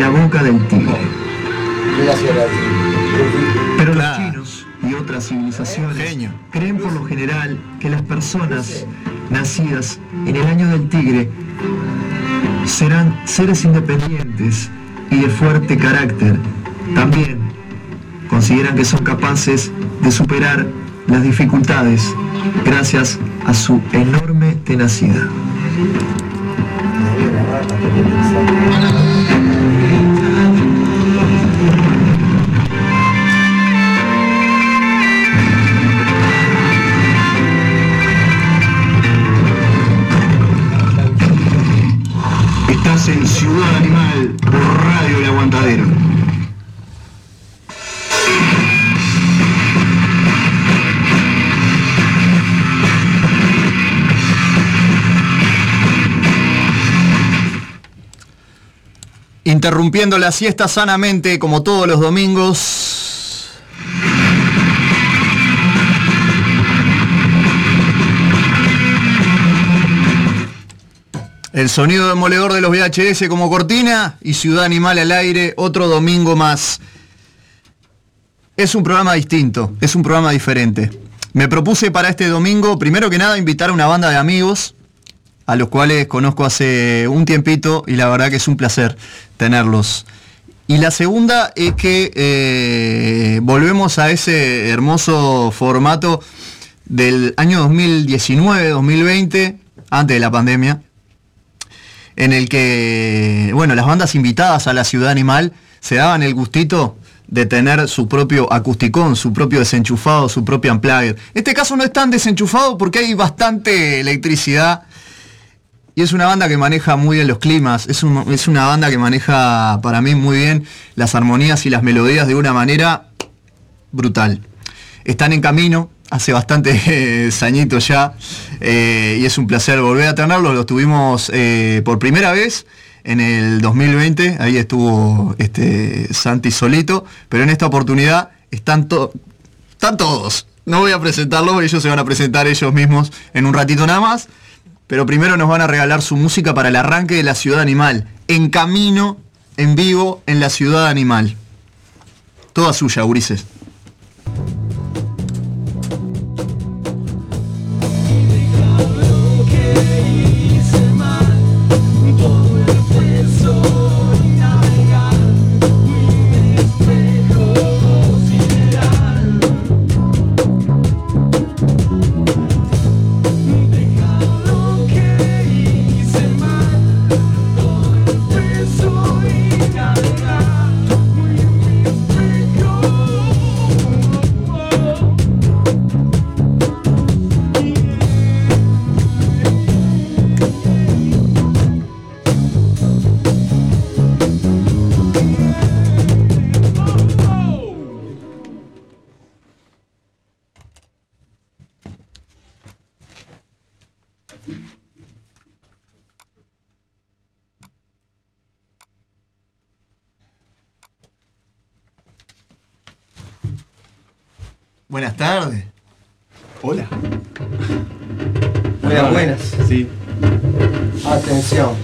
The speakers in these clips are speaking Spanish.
la boca del tigre. Pero los chinos y otras civilizaciones creen por lo general que las personas nacidas en el año del tigre serán seres independientes y de fuerte carácter. También consideran que son capaces de superar las dificultades gracias a su enorme tenacidad. En Ciudad Animal por Radio El Aguantadero. Interrumpiendo la siesta sanamente como todos los domingos. El sonido demoledor de los VHS como cortina y Ciudad Animal al aire otro domingo más. Es un programa distinto, es un programa diferente. Me propuse para este domingo, primero que nada, invitar a una banda de amigos, a los cuales conozco hace un tiempito y la verdad que es un placer tenerlos. Y la segunda es que eh, volvemos a ese hermoso formato del año 2019-2020, antes de la pandemia, en el que, bueno, las bandas invitadas a la ciudad animal se daban el gustito de tener su propio acusticón, su propio desenchufado, su propio amplifier. Este caso no es tan desenchufado porque hay bastante electricidad y es una banda que maneja muy bien los climas, es, una banda que maneja para mí muy bien las armonías y las melodías de una manera brutal. Están en camino, hace bastantes añitos ya, eh, y es un placer volver a tenerlos, los tuvimos eh, por primera vez en el 2020, ahí estuvo este, Santi solito, pero en esta oportunidad están, todos. No voy a presentarlos, ellos se van a presentar ellos mismos en un ratito nada más pero primero nos van a regalar su música para el arranque de la Ciudad Animal, en camino, en vivo, en la Ciudad Animal. Toda suya, Ulises. Buenas tardes. Hola. Buenas, buenas. Sí. Atención.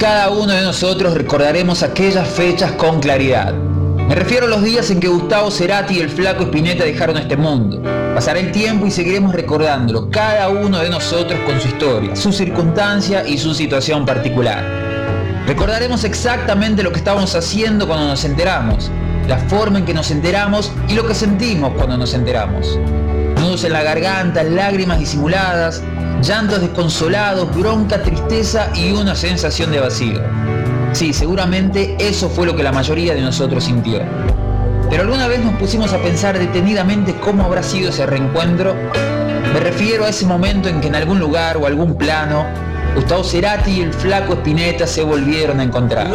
Nosotros recordaremos aquellas fechas con claridad. Me refiero a los días en que Gustavo Cerati y el flaco Spinetta dejaron este mundo. Pasará el tiempo y seguiremos recordándolo, cada uno de nosotros con su historia, su circunstancia y su situación particular. Recordaremos exactamente lo que estábamos haciendo cuando nos enteramos, la forma en que nos enteramos y lo que sentimos cuando nos enteramos. Nudos en la garganta, lágrimas disimuladas, llantos desconsolados, bronca, tristeza y una sensación de vacío. Sí, seguramente eso fue lo que la mayoría de nosotros sintió. Pero alguna vez nos pusimos a pensar detenidamente cómo habrá sido ese reencuentro. Me refiero a ese momento en que en algún lugar o algún plano Gustavo Cerati y el flaco Spinetta se volvieron a encontrar.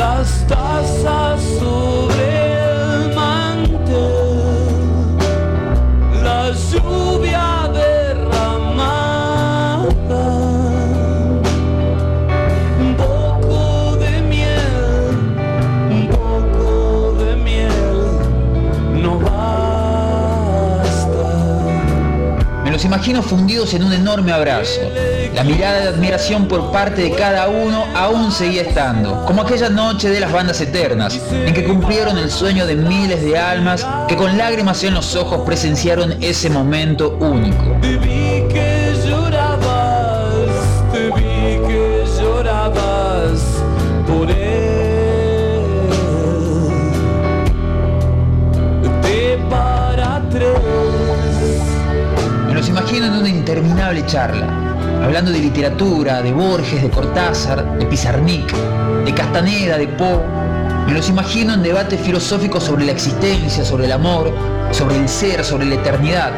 Imagino fundidos en un enorme abrazo. La mirada de admiración por parte de cada uno aún seguía estando, como aquella noche de las bandas eternas, en que cumplieron el sueño de miles de almas que con lágrimas en los ojos presenciaron ese momento único. Imagino en una interminable charla, hablando de literatura, de Borges, de Cortázar, de Pizarnik, de Castaneda, de Poe. Me los imagino en debates filosóficos sobre la existencia, sobre el amor, sobre el ser, sobre la eternidad,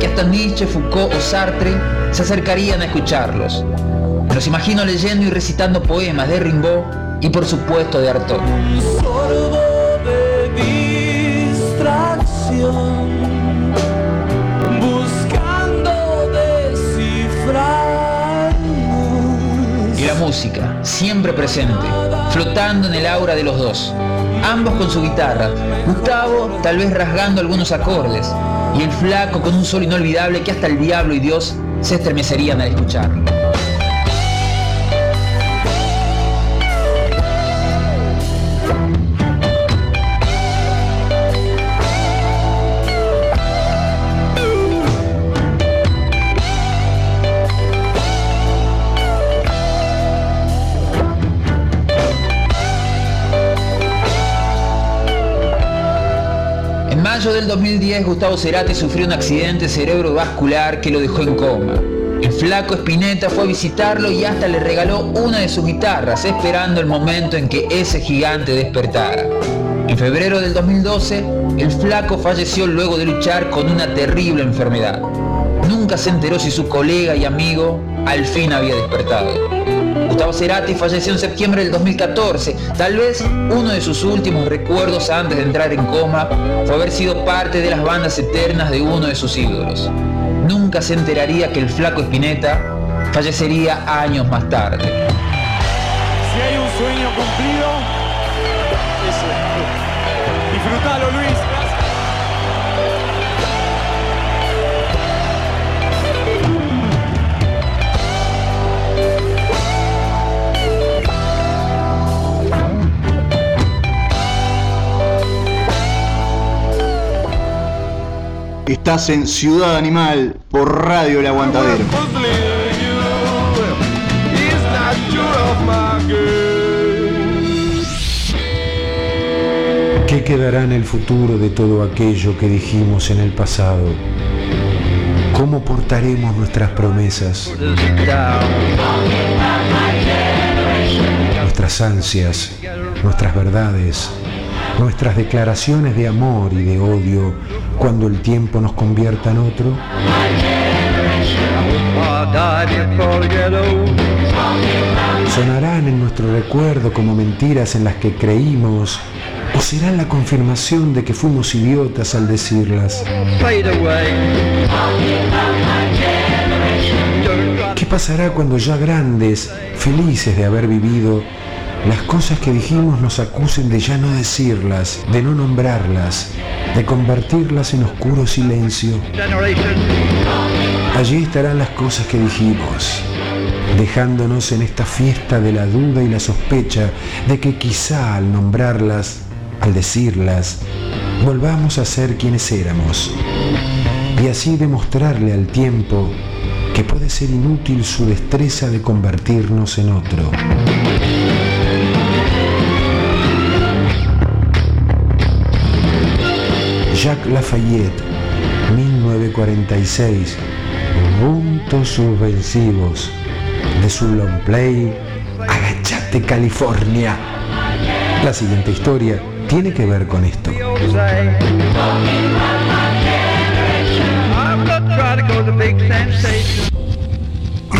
que hasta Nietzsche, Foucault o Sartre se acercarían a escucharlos. Me los imagino leyendo y recitando poemas de Rimbaud y por supuesto de Artaud. Música, siempre presente, flotando en el aura de los dos, ambos con su guitarra, Gustavo tal vez rasgando algunos acordes, y el flaco con un sol inolvidable que hasta el diablo y Dios se estremecerían al escucharlo. Del 2010, Gustavo Cerati sufrió un accidente cerebrovascular que lo dejó en coma. El flaco Spinetta fue a visitarlo y hasta le regaló una de sus guitarras, esperando el momento en que ese gigante despertara. En febrero del 2012, el flaco falleció luego de luchar con una terrible enfermedad. Nunca se enteró si su colega y amigo al fin había despertado. Gustavo Cerati falleció en septiembre del 2014. Tal vez uno de sus últimos recuerdos antes de entrar en coma fue haber sido parte de las bandas eternas de uno de sus ídolos. Nunca se enteraría que el flaco Spinetta fallecería años más tarde. Si hay un sueño cumplido, ese. Disfrutalo, Luis. Estás en Ciudad Animal por Radio El Aguantadero. ¿Qué quedará en el futuro de todo aquello que dijimos en el pasado? ¿Cómo portaremos nuestras promesas? Nuestras ansias, nuestras verdades, nuestras declaraciones de amor y de odio cuando el tiempo nos convierta en otro? ¿Sonarán en nuestro recuerdo como mentiras en las que creímos o serán la confirmación de que fuimos idiotas al decirlas? ¿Qué pasará cuando ya grandes, felices de haber vivido, las cosas que dijimos nos acusen de ya no decirlas, de no nombrarlas, de convertirlas en oscuro silencio. Allí estarán las cosas que dijimos, dejándonos en esta fiesta de la duda y la sospecha de que quizá al nombrarlas, al decirlas, volvamos a ser quienes éramos y así demostrarle al tiempo que puede ser inútil su destreza de convertirnos en otro. Jacques Lafayette, 1946, puntos subversivos de su long play Agachate California. La siguiente historia tiene que ver con esto.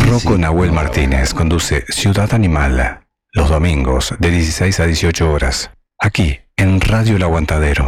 Rocco Nahuel Martínez conduce Ciudad Animal los domingos de 16 a 18 horas, aquí en Radio El Aguantadero.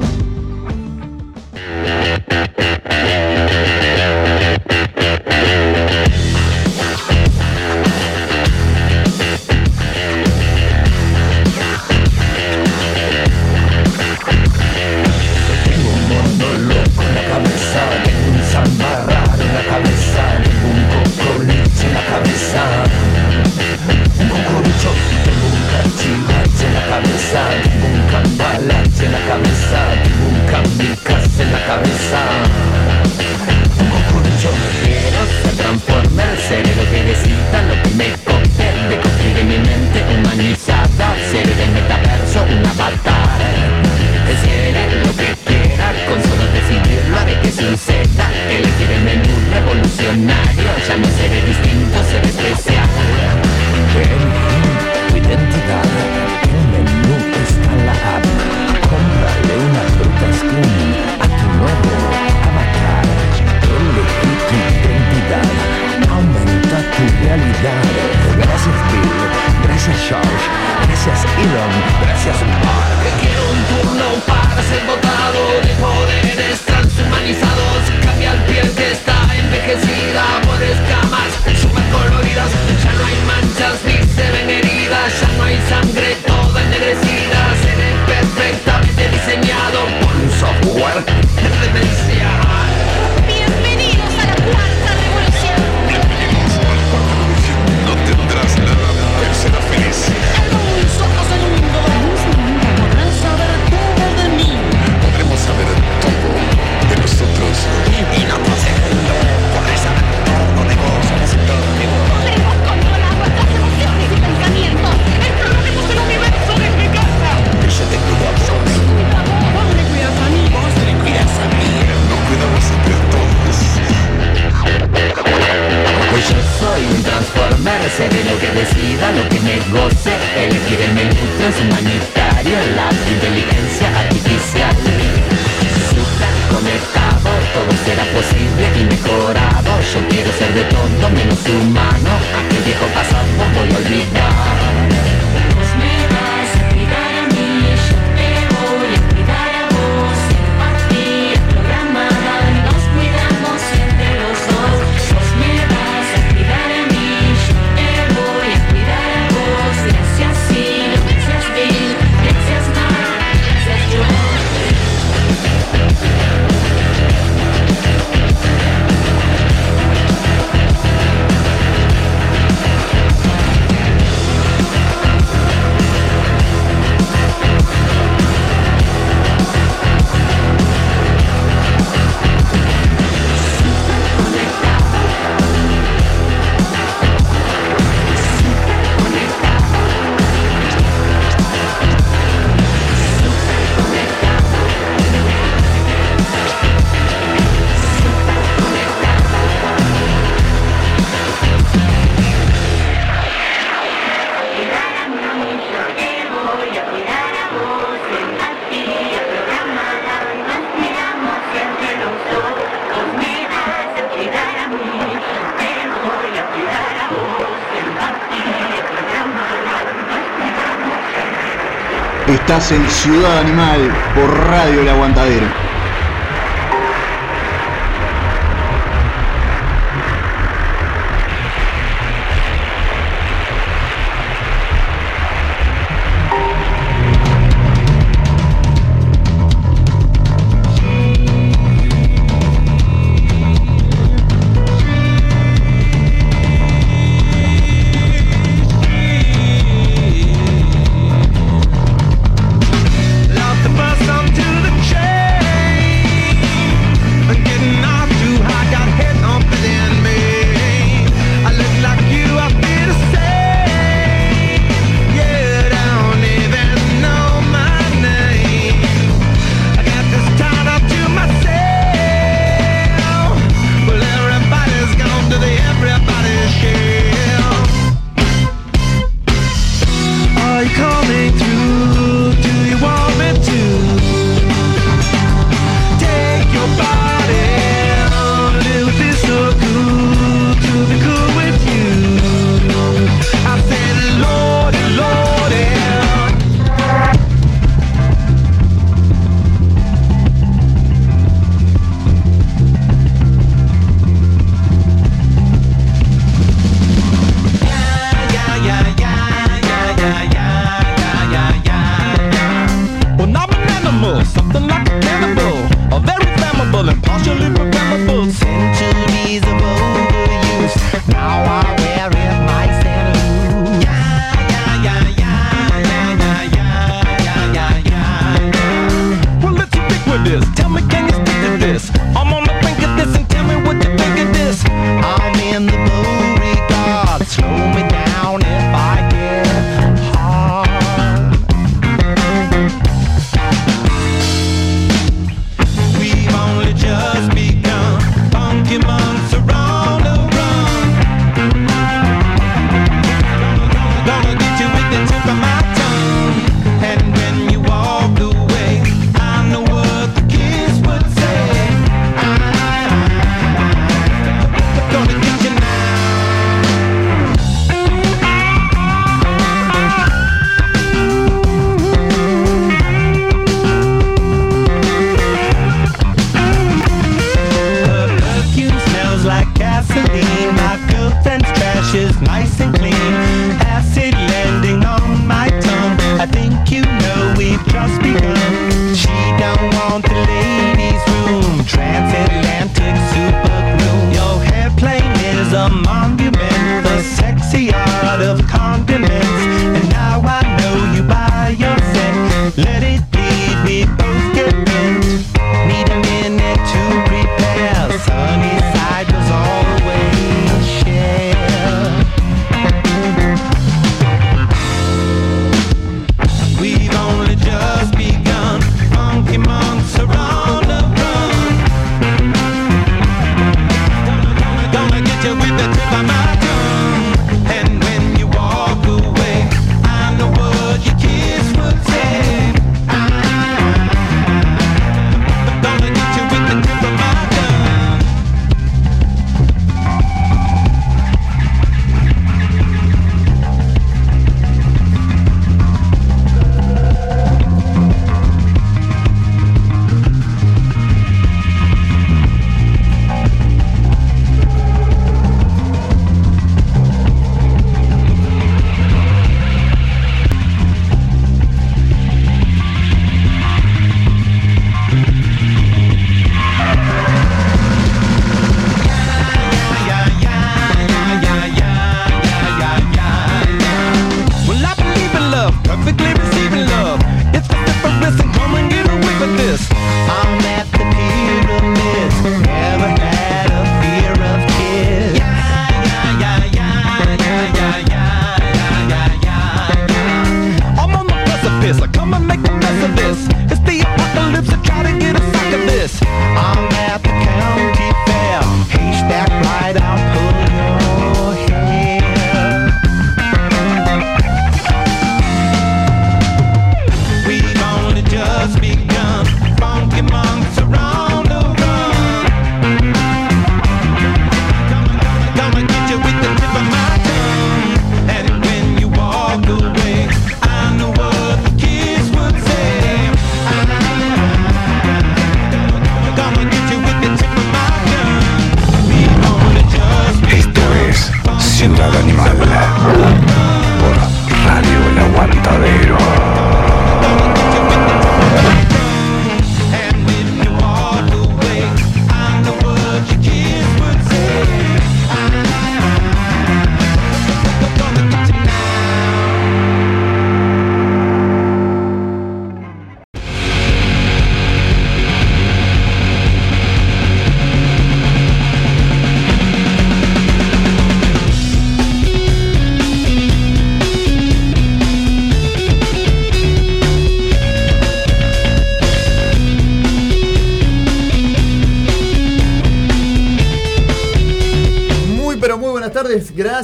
En Ciudad Animal por Radio El Aguantadero.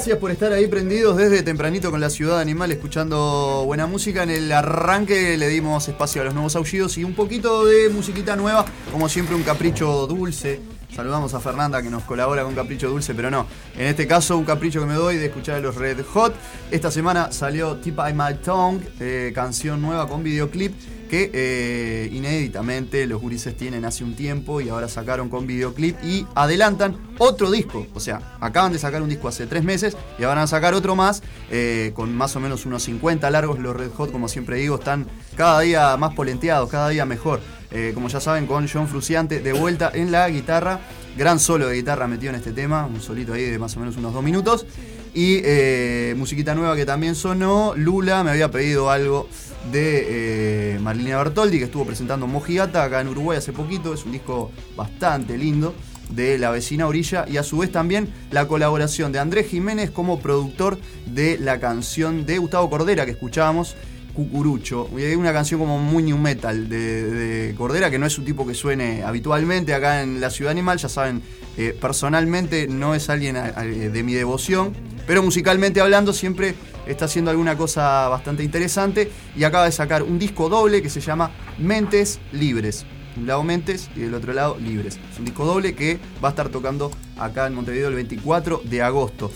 Gracias por estar ahí prendidos desde tempranito con la ciudad animal escuchando buena música. En el arranque le dimos espacio a los nuevos aullidos y un poquito de musiquita nueva, como siempre un capricho dulce. Saludamos a Fernanda que nos colabora con Capricho Dulce, pero no. En este caso, un capricho que me doy de escuchar a los Red Hot. Esta semana salió Tip I My Tongue, eh, canción nueva con videoclip que eh, inéditamente los gurises tienen hace un tiempo y ahora sacaron con videoclip y adelantan otro disco. O sea, acaban de sacar un disco hace tres meses y ahora van a sacar otro más eh, con más o menos unos 50 largos. Los Red Hot, como siempre digo, están cada día más polenteados, cada día mejor. Eh, como ya saben, con John Fruciante de vuelta en la guitarra. Gran solo de guitarra metido en este tema, un solito ahí de más o menos unos dos minutos. Y eh, musiquita nueva que también sonó. Lula me había pedido algo de eh, Marilina Bertoldi, que estuvo presentando Mojigata acá en Uruguay hace poquito. Es un disco bastante lindo de la vecina Orilla y a su vez también la colaboración de Andrés Jiménez como productor de la canción de Gustavo Cordera que escuchábamos, Cucurucho. Y hay una canción como muy new metal de, de Cordera, que no es un tipo que suene habitualmente acá en la Ciudad Animal, ya saben, eh, personalmente no es alguien a- de mi devoción, pero musicalmente hablando siempre está haciendo alguna cosa bastante interesante y acaba de sacar un disco doble que se llama Mentes Libres. Un lado Mentes y del otro lado Libres. Es un disco doble que va a estar tocando acá en Montevideo el 24 de agosto.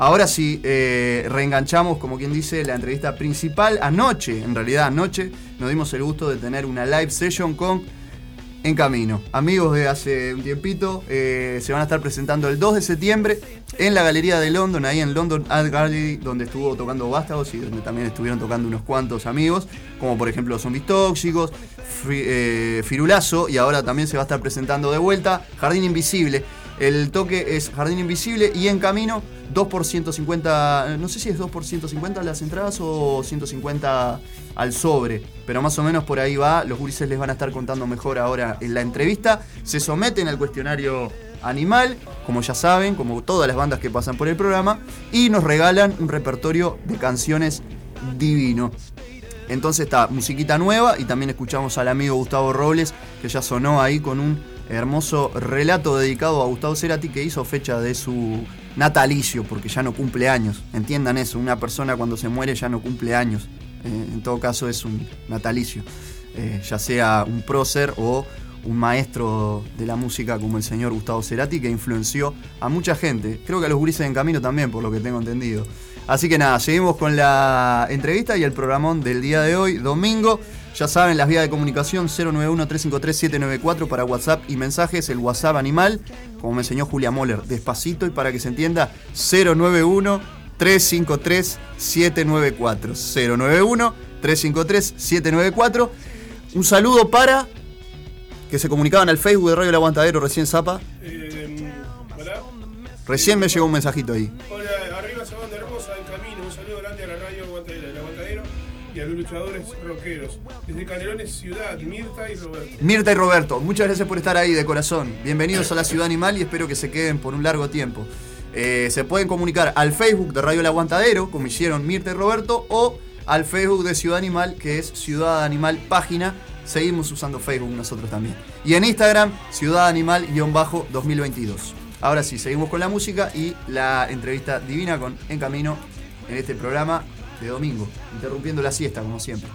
Ahora sí, eh, reenganchamos, como quien dice, la entrevista principal. Anoche, en realidad anoche, nos dimos el gusto de tener una live session con En Camino. Amigos de hace un tiempito, eh, se van a estar presentando el 2 de septiembre en la Galería de London, ahí en London Art Gallery, donde estuvo tocando Vástagos y donde también estuvieron tocando unos cuantos amigos, como por ejemplo Zombies Tóxicos, eh, Firulazo, y ahora también se va a estar presentando de vuelta Jardín Invisible. El toque es Jardín Invisible y En Camino 2 por 150, no sé si es 2 por 150 las entradas o 150 al sobre, pero más o menos por ahí va. Los gurises les van a estar contando mejor ahora en la entrevista. Se someten al cuestionario animal, como ya saben, como todas las bandas que pasan por el programa, y nos regalan un repertorio de canciones divino. Entonces está musiquita nueva y también escuchamos al amigo Gustavo Robles, que ya sonó ahí con un hermoso relato dedicado a Gustavo Cerati que hizo fecha de su natalicio, porque ya no cumple años. Entiendan eso, una persona cuando se muere ya no cumple años. Eh, en todo caso es un natalicio, Eh, ya sea un prócer o un maestro de la música como el señor Gustavo Cerati, que influenció a mucha gente. Creo que a los gurises en camino también, por lo que tengo entendido. Así que nada, seguimos con la entrevista y el programón del día de hoy, domingo. Ya saben, las vías de comunicación 091-353-794 para WhatsApp y mensajes, el WhatsApp animal, como me enseñó Julia Moller, despacito y para que se entienda, 091-353-794. 091-353-794. Un saludo para que se comunicaban al Facebook de Radio El Aguantadero recién Zapa. Eh. Recién me llegó un mensajito ahí. Hola, luchadores rockeros. Desde Canelones, Ciudad, Mirta y Roberto. Mirta y Roberto, muchas gracias por estar ahí de corazón. Bienvenidos a la Ciudad Animal y espero que se queden por un largo tiempo. Eh, se pueden comunicar al Facebook de Radio El Aguantadero, como hicieron Mirta y Roberto, o al Facebook de Ciudad Animal, que es Ciudad Animal Página. Seguimos usando Facebook nosotros también. Y en Instagram, Ciudad Animal-2022. Ahora sí, seguimos con la música y la entrevista divina con En Camino en este programa de domingo, interrumpiendo la siesta como siempre.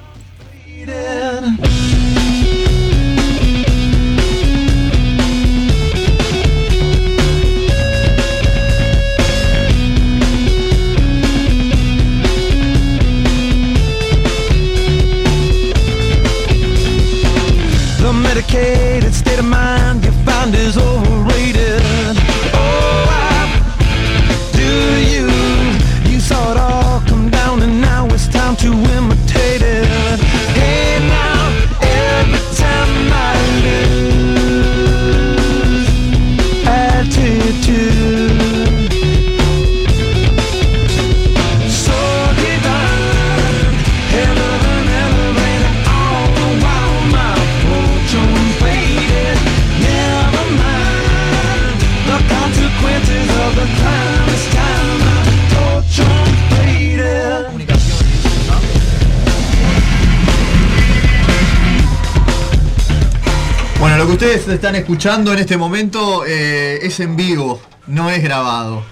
Están escuchando en este momento eh, es en vivo, no es grabado.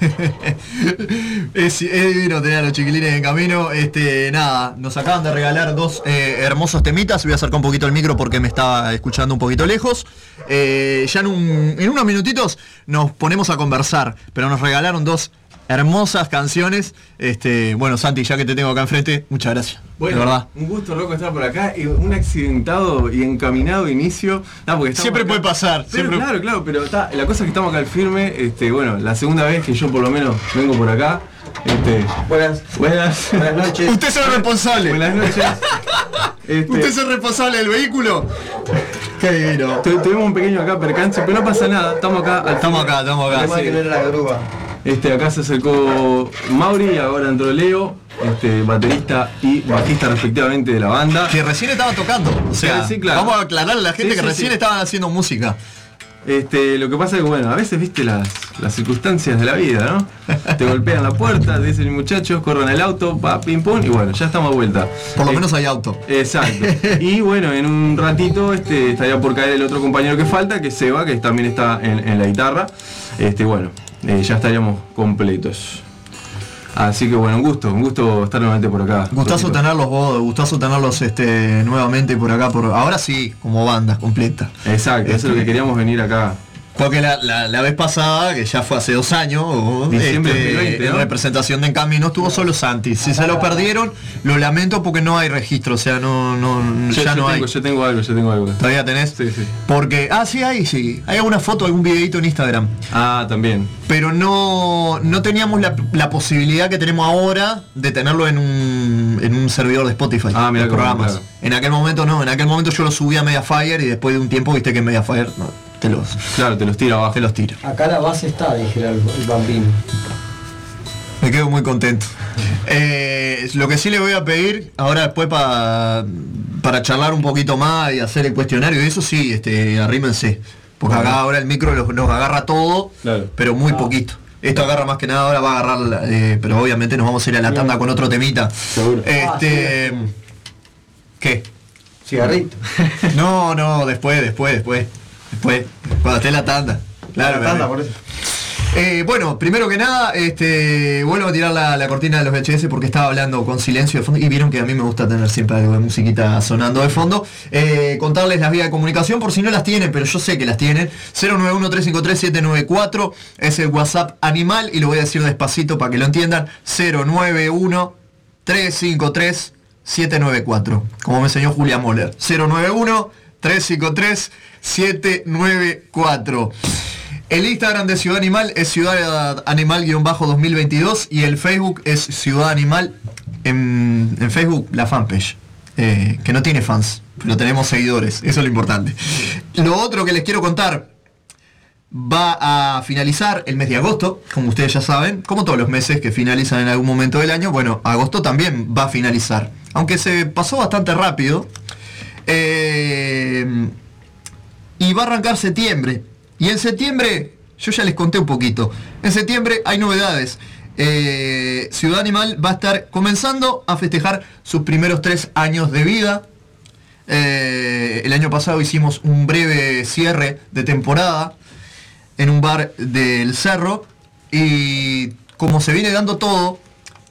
es, es divino tener a los chiquilines en camino. Este, nada, nos acaban de regalar dos eh, hermosos temitas. Voy a acercar un poquito el micro porque me estaba escuchando un poquito lejos. Eh, ya en, un- en unos minutitos nos ponemos a conversar, pero nos regalaron dos hermosas canciones. Este, bueno, Santi, ya que te tengo acá enfrente, muchas gracias. Bueno, de verdad. un gusto loco estar por acá y un accidentado y encaminado inicio. No, porque Siempre acá- puede pasar, Pero, siempre- Claro, claro, pero está, la cosa es que estamos acá al firme, este, bueno, la segunda vez que yo por lo menos vengo por acá. Este, buenas, buenas, buenas noches. Usted es el responsable. Buenas noches. Este, ¿Usted es el responsable del vehículo? Qué divino. tu- tuvimos un pequeño acá percance, pero no pasa nada, estamos acá. Estamos acá, estamos acá. Además que no era la grúa. Este, acá se acercó Mauri, ahora entró Leo, este, baterista y bajista respectivamente de la banda. Que recién estaba tocando. O sea, Sí, sí, claro. vamos a aclararle a la gente Sí, que recién estaban haciendo música. Este, lo que pasa es que bueno, a veces viste las, las circunstancias de la vida, ¿no? Te golpean la puerta, te dicen muchachos, corran el auto, pa, pim pum, y bueno, ya estamos a vuelta. Por lo Eh, menos hay auto. Exacto. Y bueno, en un ratito este, estaría por caer el otro compañero que falta, que es Seba, que también está en, en la guitarra. Este, bueno, eh, ya estaríamos completos. Así que bueno, un gusto, un gusto estar nuevamente por acá. Gustazo tenerlos vos, gustazo tenerlos este, nuevamente por acá. Por, ahora sí, como banda completa. Exacto, eso es lo que Este, queríamos venir acá. Porque la, la- la vez pasada, que ya fue hace dos años, Diciembre este, 2020, en ¿no? representación de Encamino estuvo solo Santi. Si se lo perdieron, lo lamento porque no hay registro, o sea, no, no, Yo, ya yo no tengo, hay. yo tengo algo, yo tengo algo. ¿Todavía tenés? Sí, sí. Porque, ah, sí hay, sí. Hay alguna foto, algún videito en Instagram. Ah, también. Pero no, no teníamos la, la posibilidad que tenemos ahora de tenerlo en un, en un servidor de Spotify. Ah, cómo, programas. claro. En aquel momento no, en aquel momento yo lo subí a Mediafire y después de un tiempo viste que Mediafire no, te los, Claro, te los tira abajo. te los tira. Acá la base está, dijera el, el bambino. Me quedo muy contento. Eh, lo que sí le voy a pedir, ahora después pa- para charlar un poquito más y hacer el cuestionario y eso sí, este, arrímense. Porque acá ahora el micro los- nos agarra todo, Claro. pero muy poquito. Esto agarra más que nada, ahora va a agarrar, eh, pero obviamente nos vamos a ir a la tanda con otro temita. Seguro. Este. ¿Qué? Cigarrito. No, no, después, después, después. Después, cuando esté la tanda. Claro, La tanda, bebé. por eso. Eh, bueno, primero que nada, este, vuelvo a tirar la, la cortina de los VHS porque estaba hablando con silencio de fondo y vieron que a mí me gusta tener siempre algo de musiquita sonando de fondo. Eh, contarles las vías de comunicación por si no las tienen, pero yo sé que las tienen. 091-353-794 es el WhatsApp animal y lo voy a decir despacito para que lo entiendan. 091-353-794. Como me enseñó Julia Moller. 091-353-794. El Instagram de Ciudad Animal es Ciudad Animal-2022 y el Facebook es Ciudad Animal. En, en Facebook la fanpage, eh, que no tiene fans, pero tenemos seguidores, eso es lo importante. Lo otro que les quiero contar, va a finalizar el mes de agosto, como ustedes ya saben, como todos los meses que finalizan en algún momento del año, bueno, agosto también va a finalizar, aunque se pasó bastante rápido. Eh, y va a arrancar septiembre. Y en septiembre, yo ya les conté un poquito, en septiembre hay novedades. Eh, Ciudad Animal va a estar comenzando a festejar sus primeros tres años de vida. Eh, el año pasado hicimos un breve cierre de temporada en un bar del Cerro y como se viene dando todo,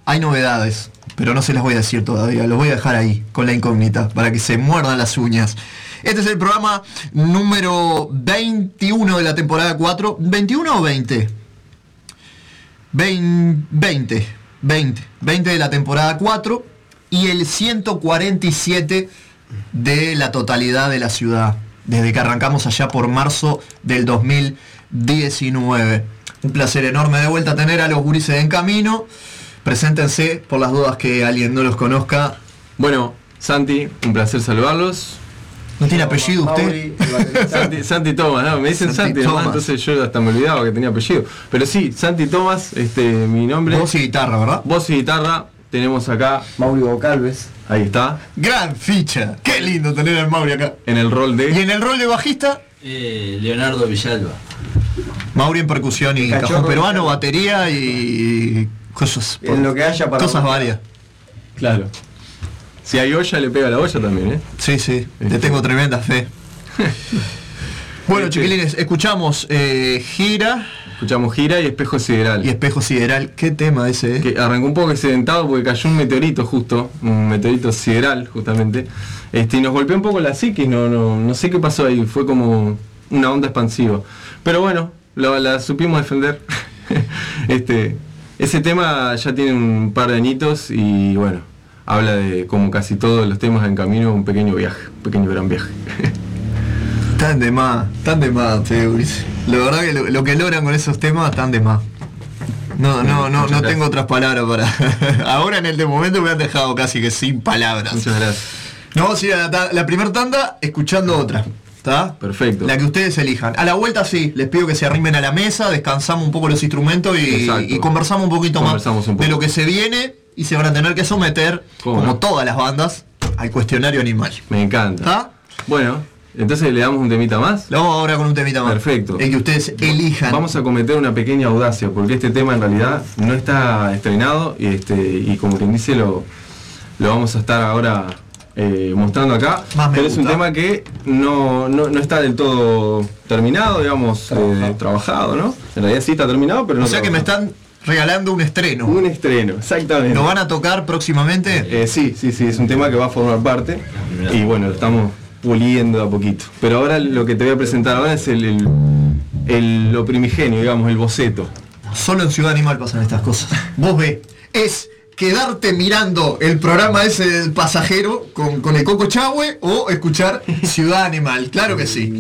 hay novedades, pero no se las voy a decir todavía, los voy a dejar ahí con la incógnita para que se muerdan las uñas. Este es el programa número 21 de la temporada 4. ¿21 o 20? 20, 20, 20, 20 de la temporada 4 y el 147 de la totalidad de la ciudad, desde que arrancamos allá por marzo del 2019. Un placer enorme de vuelta tener a los gurises en camino. Preséntense por las dudas que alguien no los conozca. Bueno, Santi, un placer saludarlos. ¿No tiene apellido usted? Santi, Santi Thomas, no, me dicen Santi Santi, entonces yo hasta me olvidaba que tenía apellido. Pero sí, Santi Thomas, este, mi nombre. Voz y guitarra, ¿verdad? Voz y guitarra, tenemos acá, Mauri Vocalves. ahí está, Gran ficha. Qué lindo tener al Mauri acá. en el rol Y de. en el rol de bajista, Eh, Leonardo Villalba. Mauri en percusión y cajón peruano, batería y cosas. En lo que haya para Cosas varias. Claro. Si hay olla, le pega la olla también, ¿eh? Sí, sí. Le Este. tengo tremenda fe. Bueno, chiquilines, escuchamos eh, Gira. Escuchamos Gira y Espejo Sideral. Y Espejo Sideral, qué tema ese, eh? Que arrancó un poco accidentado porque cayó un meteorito justo, un meteorito sideral justamente. Este, y nos golpeó un poco la psiquis, no, no, no sé qué pasó ahí, fue como una onda expansiva. Pero bueno, lo- la supimos defender. este, ese tema ya tiene un par de añitos y bueno, habla de como casi todos los temas en camino, un pequeño viaje, un pequeño gran viaje. Tan de más, tan de más, Ulises. La verdad que lo, lo que logran con esos temas, tan de más. No, no, no, no tengo otras palabras para. Ahora en el de momento me han dejado casi que sin palabras. Muchas gracias. No, vamos a ir a la, ta- la primera tanda escuchando otra. ¿Está? Perfecto. La que ustedes elijan. A la vuelta sí, les pido que se arrimen a la mesa, descansamos un poco los instrumentos y, conversamos un poquito Conversamos más un poco. de lo que se viene y se van a tener que someter, ¿Cómo como todas las bandas, al cuestionario animal. Me encanta. Bueno, entonces le damos un temita más. Lo vamos ahora con un temita más. Perfecto. El que ustedes elijan. Vamos a cometer una pequeña audacia, porque este tema en realidad no está estrenado y, este, y como quien dice lo, lo vamos a estar ahora eh, mostrando acá. Más me pero es un tema que no, no, no está del todo terminado, digamos, eh, trabajado, ¿no? En realidad sí está terminado, pero no o sea que me están regalando un estreno. Un estreno, exactamente. ¿Lo van a tocar próximamente? Eh, sí, sí, sí, es un tema que va a formar parte y bueno, lo estamos puliendo de a poquito. Pero ahora lo que te voy a presentar ahora es el, el- el- lo primigenio, digamos, el boceto. Solo en Ciudad Animal pasan estas cosas. Vos ve, es quedarte mirando el programa ese del pasajero con, con el Coco Chahue o escuchar Ciudad Animal. Claro que sí.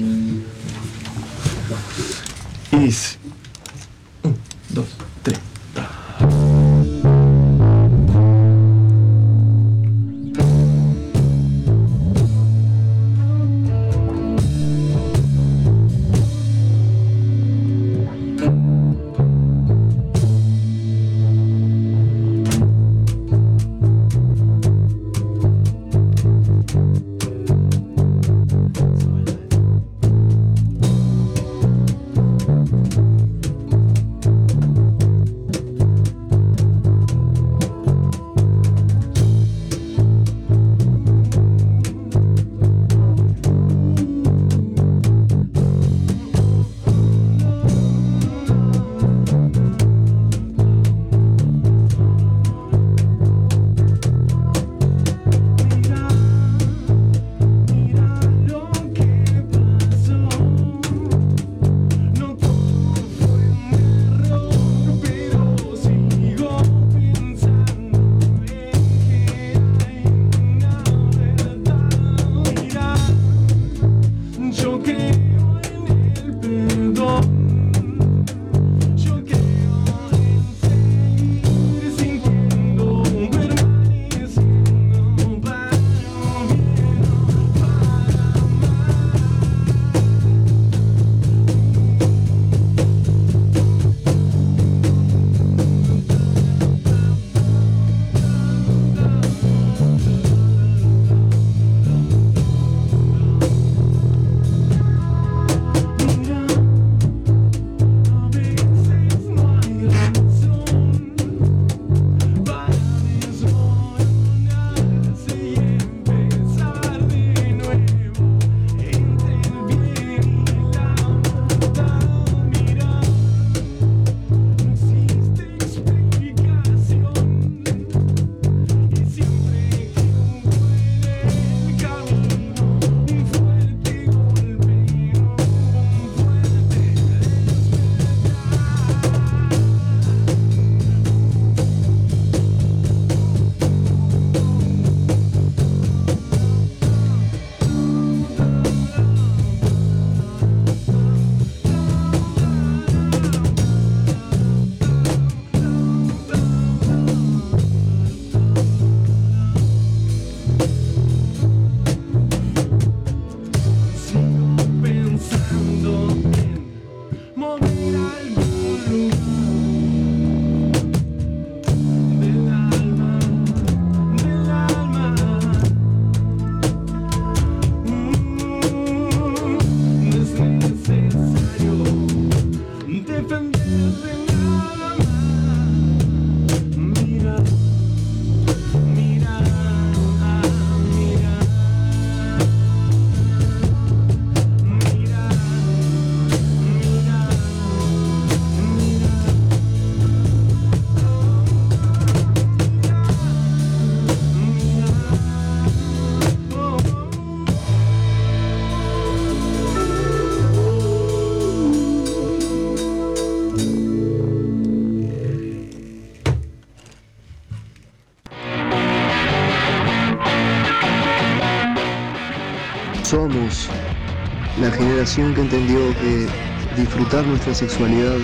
Generación que entendió que disfrutar nuestra sexualidad,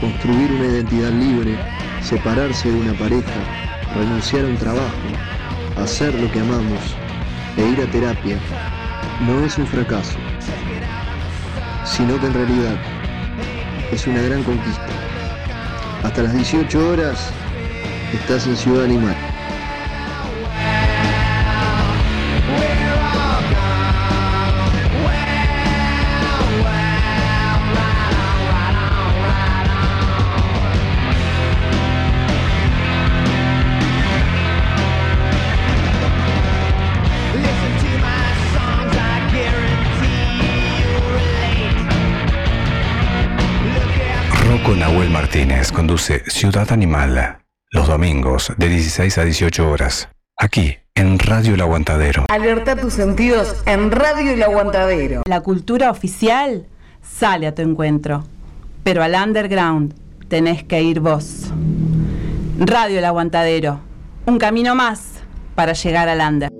construir una identidad libre, separarse de una pareja, renunciar a un trabajo, hacer lo que amamos e ir a terapia no es un fracaso, sino que en realidad es una gran conquista. Hasta las 18 horas estás en Ciudad Animal. Conduce Ciudad Animal los domingos de 16 a 18 horas, aquí en Radio El Aguantadero. Alerta tus sentidos en Radio El Aguantadero. La cultura oficial sale a tu encuentro, pero al underground tenés que ir vos. Radio El Aguantadero, un camino más para llegar al under.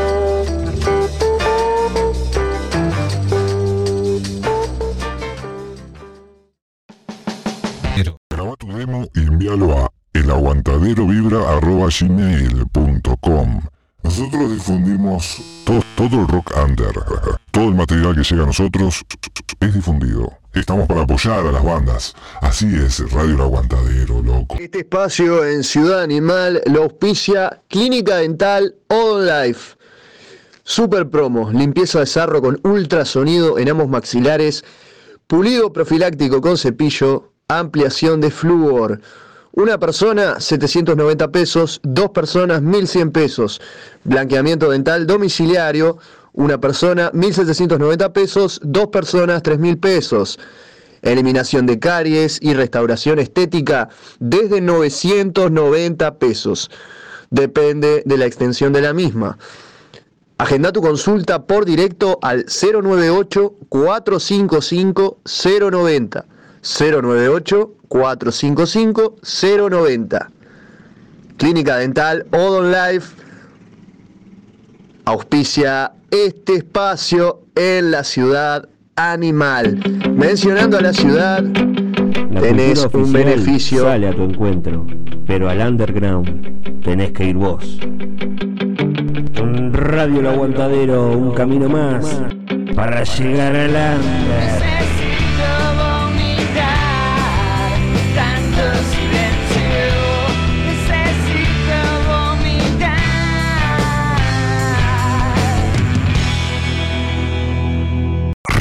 Envíalo a elaguantaderovibra.gmail.com Nosotros difundimos to- todo el rock under. Todo el material que llega a nosotros es difundido. Estamos para apoyar a las bandas. Así es, Radio El Aguantadero, loco. Este espacio en Ciudad Animal lo auspicia Clínica Dental All Life. Super promo, limpieza de sarro con ultrasonido en ambos maxilares, pulido profiláctico con cepillo, ampliación de flúor. Una persona, 790 pesos, dos personas, 1100 pesos. Blanqueamiento dental domiciliario, una persona, 1790 pesos, dos personas, 3000 pesos. Eliminación de caries y restauración estética desde 990 pesos. Depende de la extensión de la misma. Agenda tu consulta por directo al 098-455-090. 098-455-090. Clínica Dental Odon Life auspicia este espacio en la ciudad animal. Mencionando a la ciudad, La tenés un beneficio. Sale a tu encuentro, pero al underground tenés que ir vos. Radio El Aguantadero, un camino más para llegar al under.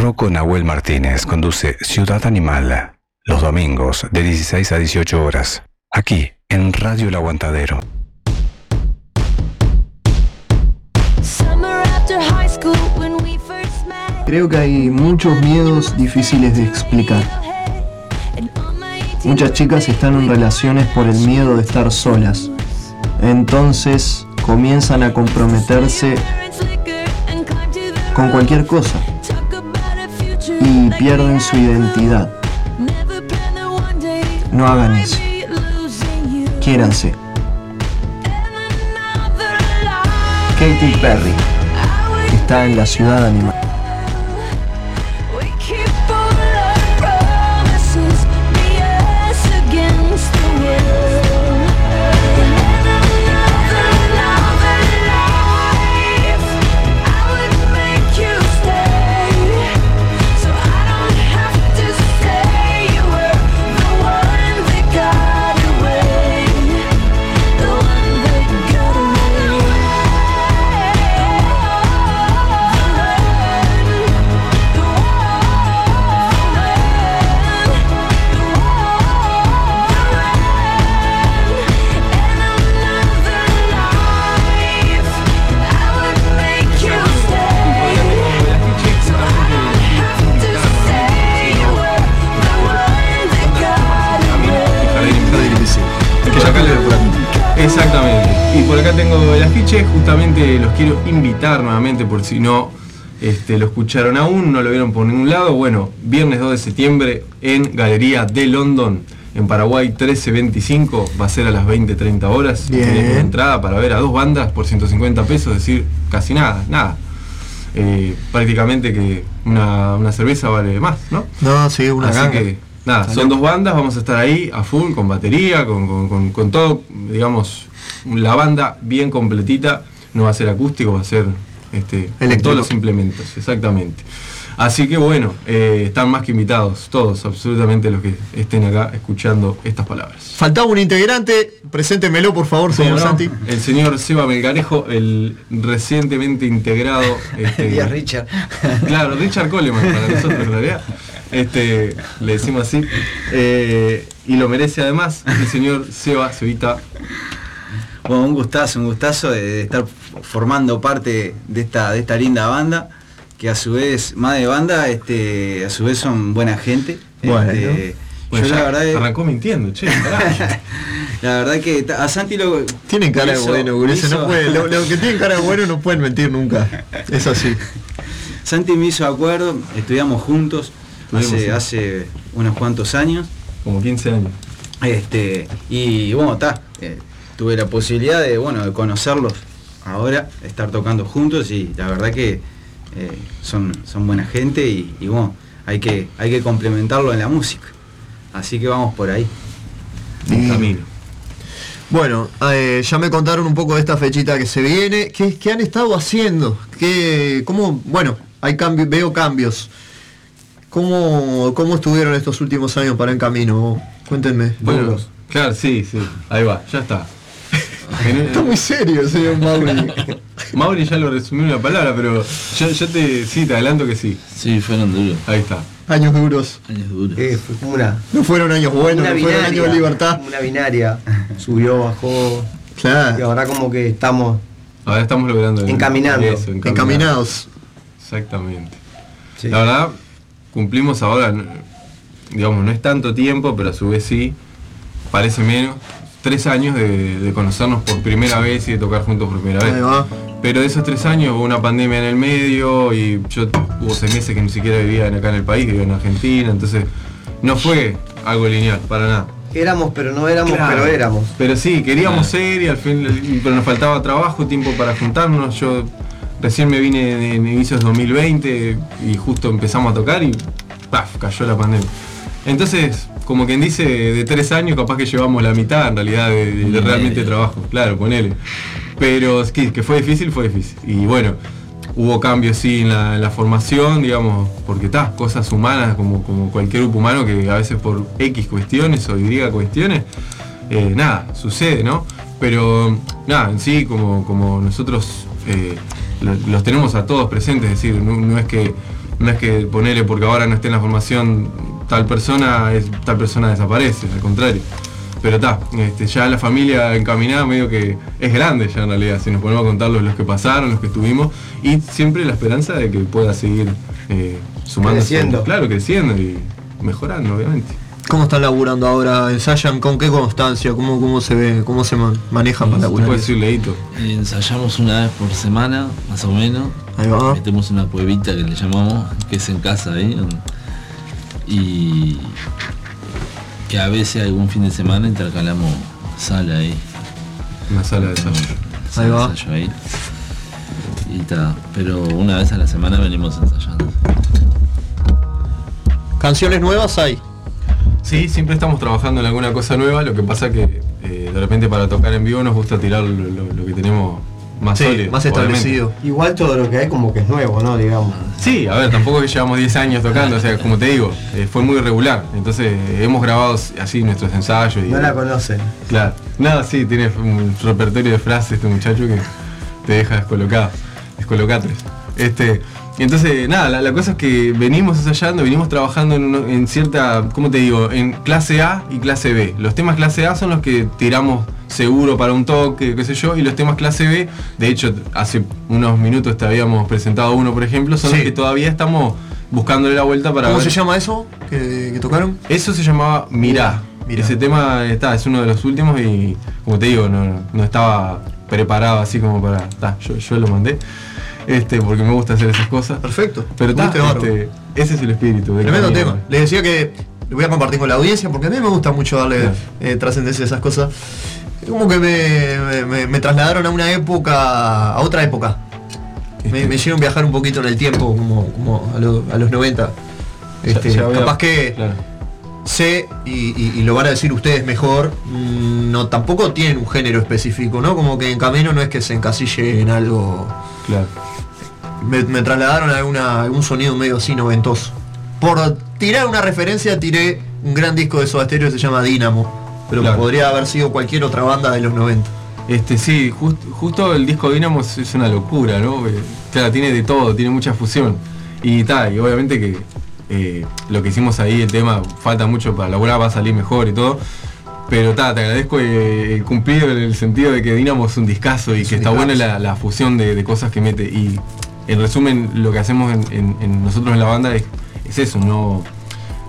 Rocco Nahuel Martínez conduce Ciudad Animal los domingos de 16 a 18 horas, aquí en Radio El Aguantadero. Creo que hay muchos miedos difíciles de explicar. Muchas chicas están en relaciones por el miedo de estar solas. Entonces comienzan a comprometerse con cualquier cosa y pierden su identidad. No hagan eso. Quiéranse. Katy Perry está en la ciudad animal. Exactamente. Y por acá tengo el afiche, justamente los quiero invitar nuevamente por si no este, lo escucharon aún, no lo vieron por ningún lado. Bueno, viernes 2 de septiembre en Galería de London, en Paraguay 1325, va a ser a las 20-30 horas. Bien. Entrada para ver a dos bandas por 150 pesos, es decir, casi nada, nada. Eh, prácticamente que una, una cerveza vale más, ¿no? No, sí, una Así que, nada, son dos bandas, vamos a estar ahí a full, con batería, con, con- con- con todo, digamos, la banda bien completita, no va a ser acústico, va a ser este, con todos los implementos, exactamente. Así que bueno, eh, están más que invitados, todos, absolutamente los que estén acá escuchando estas palabras. Faltaba un integrante, preséntemelo por favor, señor. Santi. El señor Seba Melgarejo, el recientemente integrado. Este, Richard. Claro, Richard Coleman para nosotros en realidad. Este, le decimos así. Eh, y lo merece además el señor Seba Cevita. Bueno, un gustazo, un gustazo de, de estar formando parte de esta, de esta linda banda, que a su vez, más de banda, este, a su vez son buena gente. Bueno. Este, Bueno, yo la verdad es- arrancó mintiendo, che. la verdad que a Santi lo Tienen cara de bueno, gurises, hizo- no pueden, lo, lo que tienen cara de bueno no pueden mentir nunca. Es así. Santi me hizo acuerdo, estudiamos juntos hace, sí. hace unos cuantos años. Como 15 años. Este, y bueno, está. tuve la posibilidad de, bueno, de conocerlos ahora, estar tocando juntos y la verdad que eh, son, son buena gente y, y bueno, hay que, hay que complementarlo en la música. Así que vamos por ahí. Y- Bueno, eh, ya me contaron un poco de esta fechita que se viene. ¿Qué, qué han estado haciendo? ¿Qué, cómo, bueno, hay cambios, veo cambios. ¿Cómo, ¿Cómo estuvieron estos últimos años para En Camino? Cuéntenme. Bueno, claro, sí, sí. Ahí va, ya está. Está muy serio, señor Mauri. Mauri ya lo resumió en una palabra, pero yo, yo te, sí, te adelanto que sí. Sí, fueron duros. Ahí está. Años duros. Años duros. Eh, fue como una, No fueron años buenos, no fueron años de libertad. una binaria. Subió, bajó. Claro. Y ahora como que estamos Ahora estamos logrando Encaminando. eso, Encaminados. Exactamente. La verdad, cumplimos ahora, digamos, no es tanto tiempo, pero a su vez sí, parece menos, tres años de, de conocernos por primera vez y de tocar juntos por primera vez. Pero de esos tres años hubo una pandemia en el medio y yo hubo seis meses que ni siquiera vivía acá en el país, vivía en Argentina, entonces no fue algo lineal, para nada. éramos, pero no éramos, Claro. pero éramos. Pero sí, queríamos ser y al fin, pero nos faltaba trabajo, tiempo para juntarnos. Yo recién me vine en inicios de 2020 y justo empezamos a tocar y ¡paf! cayó la pandemia. Entonces, como quien dice, de tres años capaz que llevamos la mitad en realidad de, de- de realmente trabajo, claro, ponele. Pero es que, que fue difícil, fue difícil. Y bueno, hubo cambios sí en la, formación, digamos, porque está, cosas humanas como, como cualquier grupo humano que a veces por X cuestiones o Y cuestiones, eh, nada, sucede, ¿no? Pero nada, en sí, como, como nosotros eh, lo- los tenemos a todos presentes, es decir, no, es que no es que ponerle porque ahora no esté en la formación tal persona, tal persona desaparece, al contrario. Pero está, este, ya la familia encaminada medio que es grande ya en realidad, si nos ponemos a contar los, los que pasaron, los que estuvimos, y siempre la esperanza de que pueda seguir eh, sumando. Creciendo. Claro, creciendo y mejorando, obviamente. ¿Cómo están laburando ahora? ¿Ensayan con qué constancia? ¿Cómo, cómo se ve? ¿Cómo se man- manejan para laburar? puede decir leíto. Ensayamos una vez por semana, más o menos. Ahí va. Metemos una cuevita que le llamamos, que es en casa ahí. en- Y que a veces algún fin de semana intercalamos sala ahí. Una sala de ensayo. Sala Ahí de va. ensayo ahí. Y ta, pero una vez a la semana venimos ensayando. ¿Canciones nuevas hay? Sí, siempre estamos trabajando en alguna cosa nueva, lo que pasa que eh, de repente para tocar en vivo nos gusta tirar lo, lo- lo que tenemos más Sí, sólido. más obviamente. establecido. Igual todo lo que hay como que es nuevo, ¿no? Digamos. Sí, a ver, tampoco que llevamos 10 años tocando, o sea, como te digo, eh, fue muy irregular. Entonces eh, hemos grabado así nuestros ensayos y. No la conocen. Claro. No, sí, tiene un repertorio de frases este muchacho que te deja descolocado. Descolocatres. Este. Entonces, nada, la, la cosa es que venimos ensayando, venimos trabajando en, uno- en cierta, ¿cómo te digo? En clase A y clase B. Los temas clase A son los que tiramos seguro para un toque, qué sé yo, y los temas clase B, de hecho, hace unos minutos te habíamos presentado uno, por ejemplo, son los que todavía estamos buscándole la vuelta para ¿Cómo ver- se llama eso que, que tocaron? Eso se llamaba Mirá. Ese tema está, es uno de los últimos y como te digo, no, no estaba preparado así como para. yo, yo lo mandé. Este, porque me gusta hacer esas cosas. Perfecto. Pero bárbaro. este, ese es el espíritu. de Tremendo tema. Les decía que lo voy a compartir con la audiencia porque a mí me gusta mucho darle eh, trascendencia a esas cosas. Como que me, me- trasladaron a una época, a otra época. Me, me hicieron viajar un poquito en el tiempo, como, como a, lo- a los 90. Este, ya voy a- capaz que sé, y, y- y lo van a decir ustedes mejor, mm, no tampoco tienen un género específico, ¿no? Como que en camino no es que se encasille en algo. Claro. Me, me trasladaron a alguna- algún sonido medio así noventoso. Por tirar una referencia, tiré un gran disco de Soda Stereo que se llama Dynamo. Pero Claro. podría haber sido cualquier otra banda de los 90. Este, sí, jus- justo el disco Dynamo es, una locura, ¿no? Eh, Claro, tiene de todo, tiene mucha fusión. Y tal, y obviamente que eh, lo que hicimos ahí, el tema, falta mucho para lograr, va a salir mejor y todo. Pero ta, te agradezco eh, el cumplido en el sentido de que Dynamo es un discazo y que está buena la, la fusión de, de cosas que mete. Y en resumen, lo que hacemos en, en- en nosotros en la banda es, es eso, no,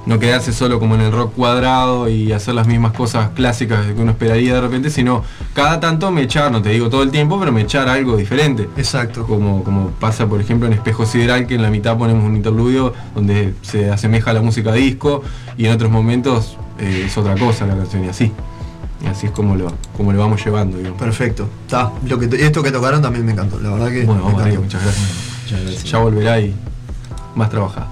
no quedarse solo como en el rock cuadrado y hacer las mismas cosas clásicas que uno esperaría de repente, sino cada tanto me echar, no te digo todo el tiempo, pero me echar algo diferente. Exacto. Como, como pasa por ejemplo en Espejo Sideral, que en la mitad ponemos un interludio donde se asemeja a la música disco y en otros momentos eh, es otra cosa la canción y así. Y así es como lo, como lo vamos llevando. digamos. Perfecto. Está. Lo que to- esto que tocaron también me encantó. La verdad que. Bueno, me vamos arriba, encantó. muchas gracias. Ya volverá y más trabajado.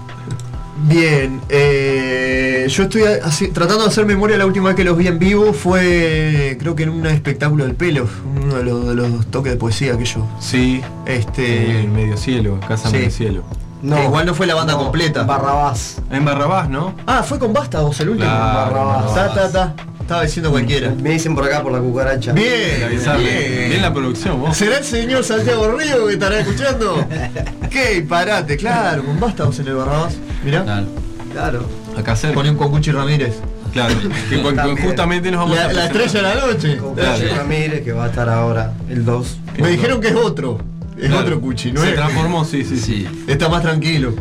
Bien, eh, yo estoy así- tratando de hacer memoria la última vez que los vi en vivo fue creo que en un espectáculo del pelo, uno de los, de los toques de poesía que yo. Sí, este en Medio Cielo, Casa Sí. Medio Cielo. Que igual no fue la banda completa. Barrabás. En Barrabás, ¿no? Ah, fue con Vástagos el último. Claro, Barrabás. Ta, ta, ta. Estaba diciendo cualquiera. Me dicen por acá por la cucaracha. Bien, Avisarle. Bien la producción, vos. ¿Será el señor Santiago Río que estará escuchando? ¡Qué disparate! Claro, con Vástagos en el Barrabás. Mirá. Claro. Acá cerca. Ponen con Cuchi Ramírez. Claro, que con- con- justamente nos vamos La- a la presentar. estrella de la noche. Con Claro. Cuchi Ramírez, que va a estar ahora el 2. Me dijeron que es otro. Es Claro. otro Cuchi, ¿no Se es? transformó, sí, sí, sí. Está más tranquilo.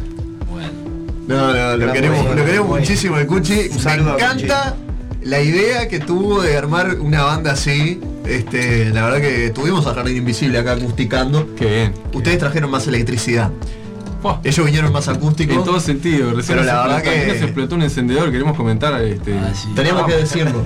No, no, lo Gran queremos, lo queremos muchísimo el Cuchi. Me encanta la idea que tuvo de armar una banda así. Este, la verdad que tuvimos a Jardín Invisible acá acusticando. Qué bien. Ustedes trajeron más electricidad. Ellos vinieron más acústicos. En todo sentido, recién Pero la verdad que- nos explotó un encendedor, queremos comentar este. Teníamos que decirlo.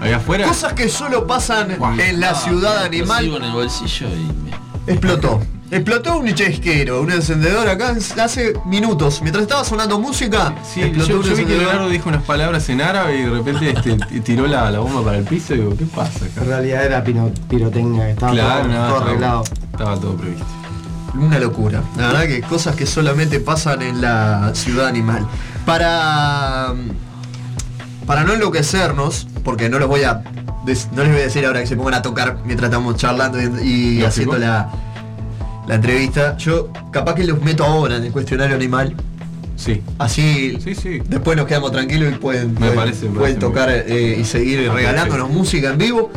Allá afuera. Cosas que solo pasan en la ciudad animal. Lo sigo en el bolsillo y me... Explotó. Explotó un chesquero, un encendedor acá hace minutos. Mientras estaba sonando música, Sí, explotó yo, un yo vi que encendedor. Leonardo dijo unas palabras en árabe y de repente este, tiró la, la bomba para el piso y digo, ¿qué pasa acá? En realidad era pino- pirotecnia, que estaba Claro, todo, nada, todo arreglado. Estaba todo previsto. Una locura. La verdad que cosas que solamente pasan en la ciudad animal. Para. Para no enloquecernos, porque no los voy a. No les voy a decir ahora que se pongan a tocar mientras estamos charlando y, haciendo la, la entrevista. Yo capaz que los meto ahora en el cuestionario animal. Sí. Así Sí, sí. después nos quedamos tranquilos y pueden, Me pueden, parece, pueden parece tocar eh, y seguir regalándonos música en vivo.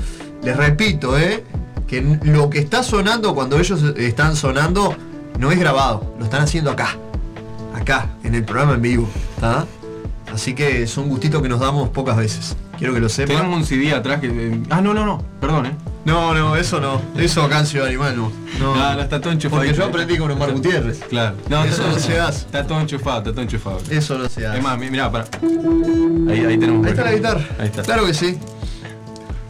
Les repito, eh, que lo que está sonando cuando ellos están sonando no es grabado, lo están haciendo acá, acá, en el programa en vivo. ¿tá? Así que es un gustito que nos damos pocas veces. Quiero que lo sepan. Tenemos un CD atrás que. eh, ah, no, no, no, perdón, eh. No, no, eso no. Eso acá en Ciudad Animal no. No, No, no, está todo enchufado. Porque yo aprendí con Omar Gutiérrez. Claro. No, Eso no se hace. Está todo enchufado, está todo enchufado. Eso no se hace. Es más, mi- mirá, para. Ahí, ahí tenemos. Ahí está la guitarra. Ahí está. Claro que sí.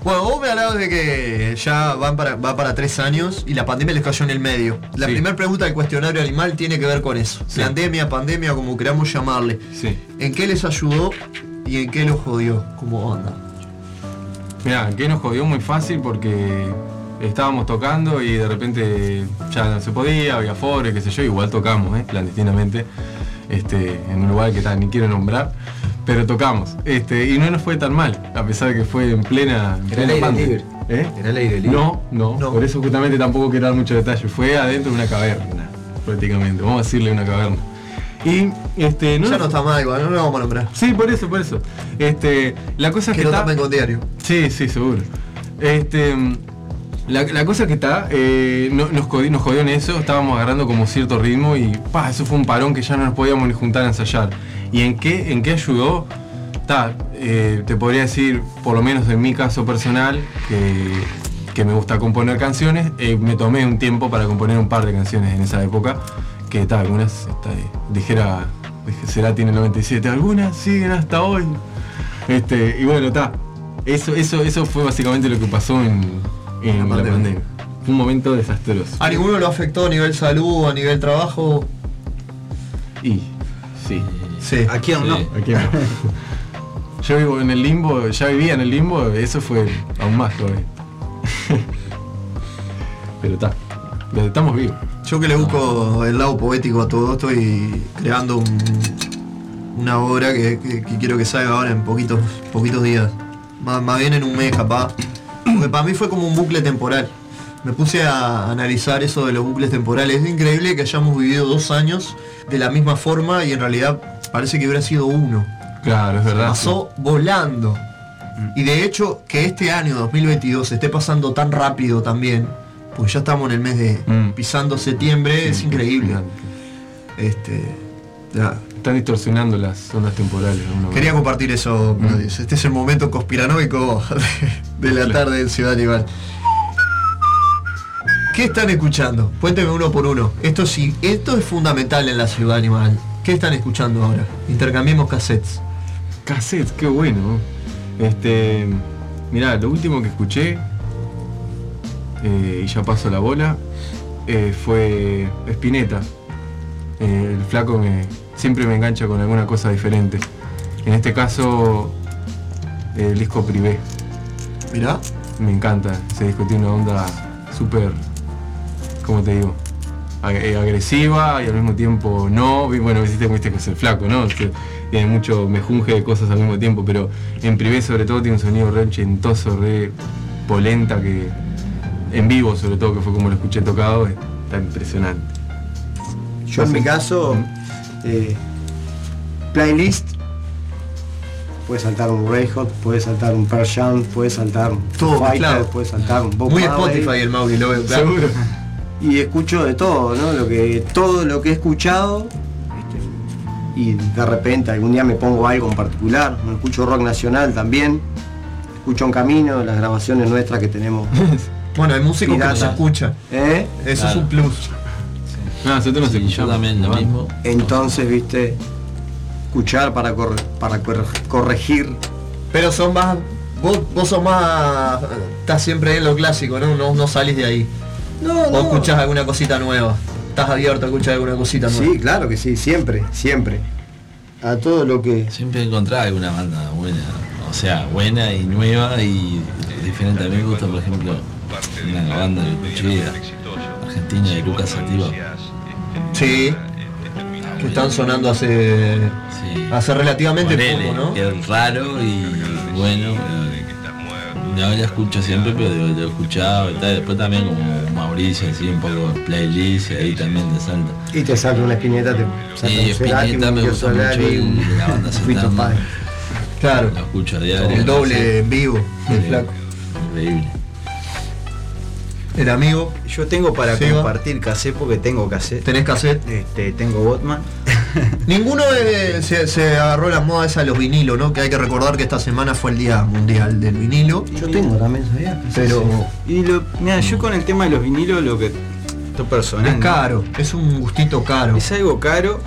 Bueno, vos me hablabas de que ya van para, va para tres años y la pandemia les cayó en el medio. La Sí. primera pregunta del cuestionario animal tiene que ver con eso. Sí. Pandemia, pandemia, como queramos llamarle. Sí. ¿En qué les ayudó y en qué los jodió como banda? Mirá, que nos jodió muy fácil porque estábamos tocando y de repente ya no se podía, había fores, qué sé yo, igual tocamos, ¿eh? clandestinamente, este, en un lugar que tal, ni quiero nombrar, pero tocamos. Este, y no nos fue tan mal, a pesar de que fue en plena, en Era plena el aire pandemia. libre. ¿Eh? Era el aire libre. No, no, por eso justamente tampoco quiero dar mucho detalle. Fue adentro de una caverna, prácticamente. Vamos a decirle una caverna. Y este, ya no está mal igual, no lo vamos a nombrar. Sí, por eso, por eso. Este, la cosa es Que que, lo está- tapen con diario. Sí, sí, seguro. Este, la, la cosa que está, eh, no- nos, jodió, nos jodió en eso, estábamos agarrando como cierto ritmo y pa, eso fue un parón que ya no nos podíamos ni juntar a ensayar. ¿Y en qué, en qué ayudó? ta, eh, te podría decir, por lo menos en mi caso personal, que, que me gusta componer canciones. Eh, me tomé un tiempo para componer un par de canciones en esa época, que ta, algunas, ta, dijera, dije, será tiene 97, algunas siguen hasta hoy. Este, y bueno, está. Eso, eso, eso fue básicamente lo que pasó en, en la, pandemia. pandemia. Fue un momento desastroso. ¿A ninguno lo afectó a nivel salud, a nivel trabajo? Y sí. Sí. ¿A quién no? ¿A quién no? Yo vivo en el limbo, ya vivía en el limbo, eso fue aún más todavía. Pero está, estamos vivos. Yo que le busco el lado poético a todo esto y creando un- una obra que, que- que quiero que salga ahora en poquitos, poquitos días. Más, más bien en un mes capaz. Porque para mí fue como un bucle temporal. Me puse a analizar eso de los bucles temporales. Es increíble que hayamos vivido dos años de la misma forma y en realidad parece que hubiera sido uno. Claro, es verdad. Pasó volando. Y de hecho, que este año 2022 esté pasando tan rápido también, pues ya estamos en el mes de pisando septiembre, es increíble. Este, ya. Están distorsionando las ondas temporales. Quería compartir eso, dice. Este es el momento conspiranoico de, de la tarde en Ciudad Animal. ¿Qué están escuchando? Cuénteme uno por uno. Esto sí, esto es fundamental en la Ciudad Animal. ¿Qué están escuchando ahora? Intercambiemos cassettes. Cassettes, qué bueno. Este, mirá, lo último que escuché, eh, y ya paso la bola, eh, fue Spinetta. Eh, el flaco me, siempre me engancha con alguna cosa diferente. En este caso, el disco Privé. Mirá. Me encanta. Ese disco tiene una onda súper, ¿cómo te digo? Ag- agresiva y al mismo tiempo no. Bueno, viste que es el flaco, ¿no? Tiene mucho mejunje de cosas al mismo tiempo, pero en privé sobre todo tiene un sonido re ochentoso, re polenta que en vivo sobre todo, que fue como lo escuché tocado, está impresionante. Yo en mi caso, eh, playlist, puede saltar un Red Hot, puede saltar un Pearl Jam, puede saltar un Todo Fighter, puede saltar un Bob Muy Marley. Spotify el Mauri, lo veo. claro. Seguro. Y escucho de todo, ¿no? Lo que, todo lo que he escuchado. ¿viste? Y de repente algún día me pongo algo en particular. Me escucho rock nacional también. Escucho en camino las grabaciones nuestras que tenemos. Bueno, hay músicos que no se escuchan. ¿Eh? Eso es un plus. No, nosotros nos Sí, yo escuchamos. también lo mismo. Entonces, viste, escuchar para, corre- para corre- corregir. Pero son más. Vos, vos sos más. Estás siempre en lo clásico, ¿no? No, no salís de ahí. No, O no. escuchás alguna cosita nueva. Estás abierto a escuchar alguna cosita nueva. Sí, claro que sí, siempre, siempre. A todo lo que. Siempre encontrar alguna banda buena, o sea, buena y nueva y diferente. A mí me gusta, por ejemplo, una banda que escuché argentina de Lucas Sativa. Sí. Que están sonando hace. Hace relativamente Ponele, poco, ¿no? que es raro y bueno. y No la escucho siempre, pero lo, lo he escuchado y tal. Después también como Mauricio, así un poco de playlist y ahí también te salta. Y te salta una espineta, te salta Y me gusta mucho el- la banda. Claro. La escucho a diario. El doble en vivo flaco. Increíble. El amigo. Yo tengo para Seba. compartir cassette porque tengo cassette. ¿Tenés cassette? Este, tengo Botman. Ninguno de- se, se agarró la moda esa de los vinilos, ¿no? Que hay que recordar que esta semana fue el Día Mundial del Vinilo. Yo tengo también, ¿sabías? Pero Y lo, mira, yo con el tema de los vinilos, lo que esto personal. es ¿no? caro, es un gustito caro. Es algo caro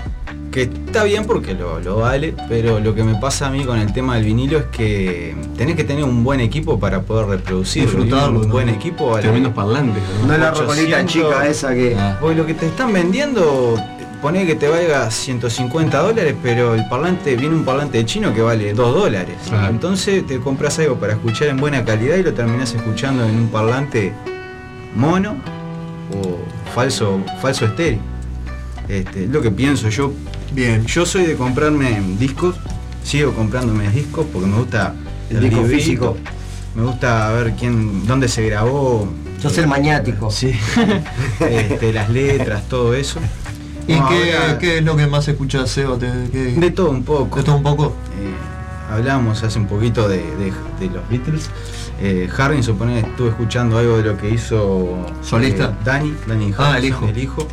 que está bien porque lo, lo vale, pero lo que me pasa a mí con el tema del vinilo es que tenés que tener un buen equipo para poder reproducirlo. Disfrutarlo, Un ¿no? buen equipo vale. Tremendos parlantes. ¿no? No es la 800. rocolita chica esa que. Ah, Porque lo que te están vendiendo, pone que te valga 150 dólares, pero el parlante, viene un parlante de chino que vale 2 dólares. Entonces te compras algo para escuchar en buena calidad y lo terminás escuchando en un parlante mono o falso, falso estéreo. Este, es lo que pienso yo. Bien. Yo soy de comprarme discos, sigo comprándome discos porque me gusta El disco librito, físico. Me gusta ver quién, dónde se grabó. Sos el maniático. Sí. Este, las letras, todo eso. ¿Y No, qué, ahora- qué es lo que más escuchas, Seba? ¿Te- qué- De todo un poco. ¿De todo un poco? Eh, hablábamos hace un poquito de, de- de los Beatles. Eh, Harry, supone estuve escuchando algo de lo que hizo ¿Solista? eh, Danny, Danny Ah, el Harrison, hijo. el hijo.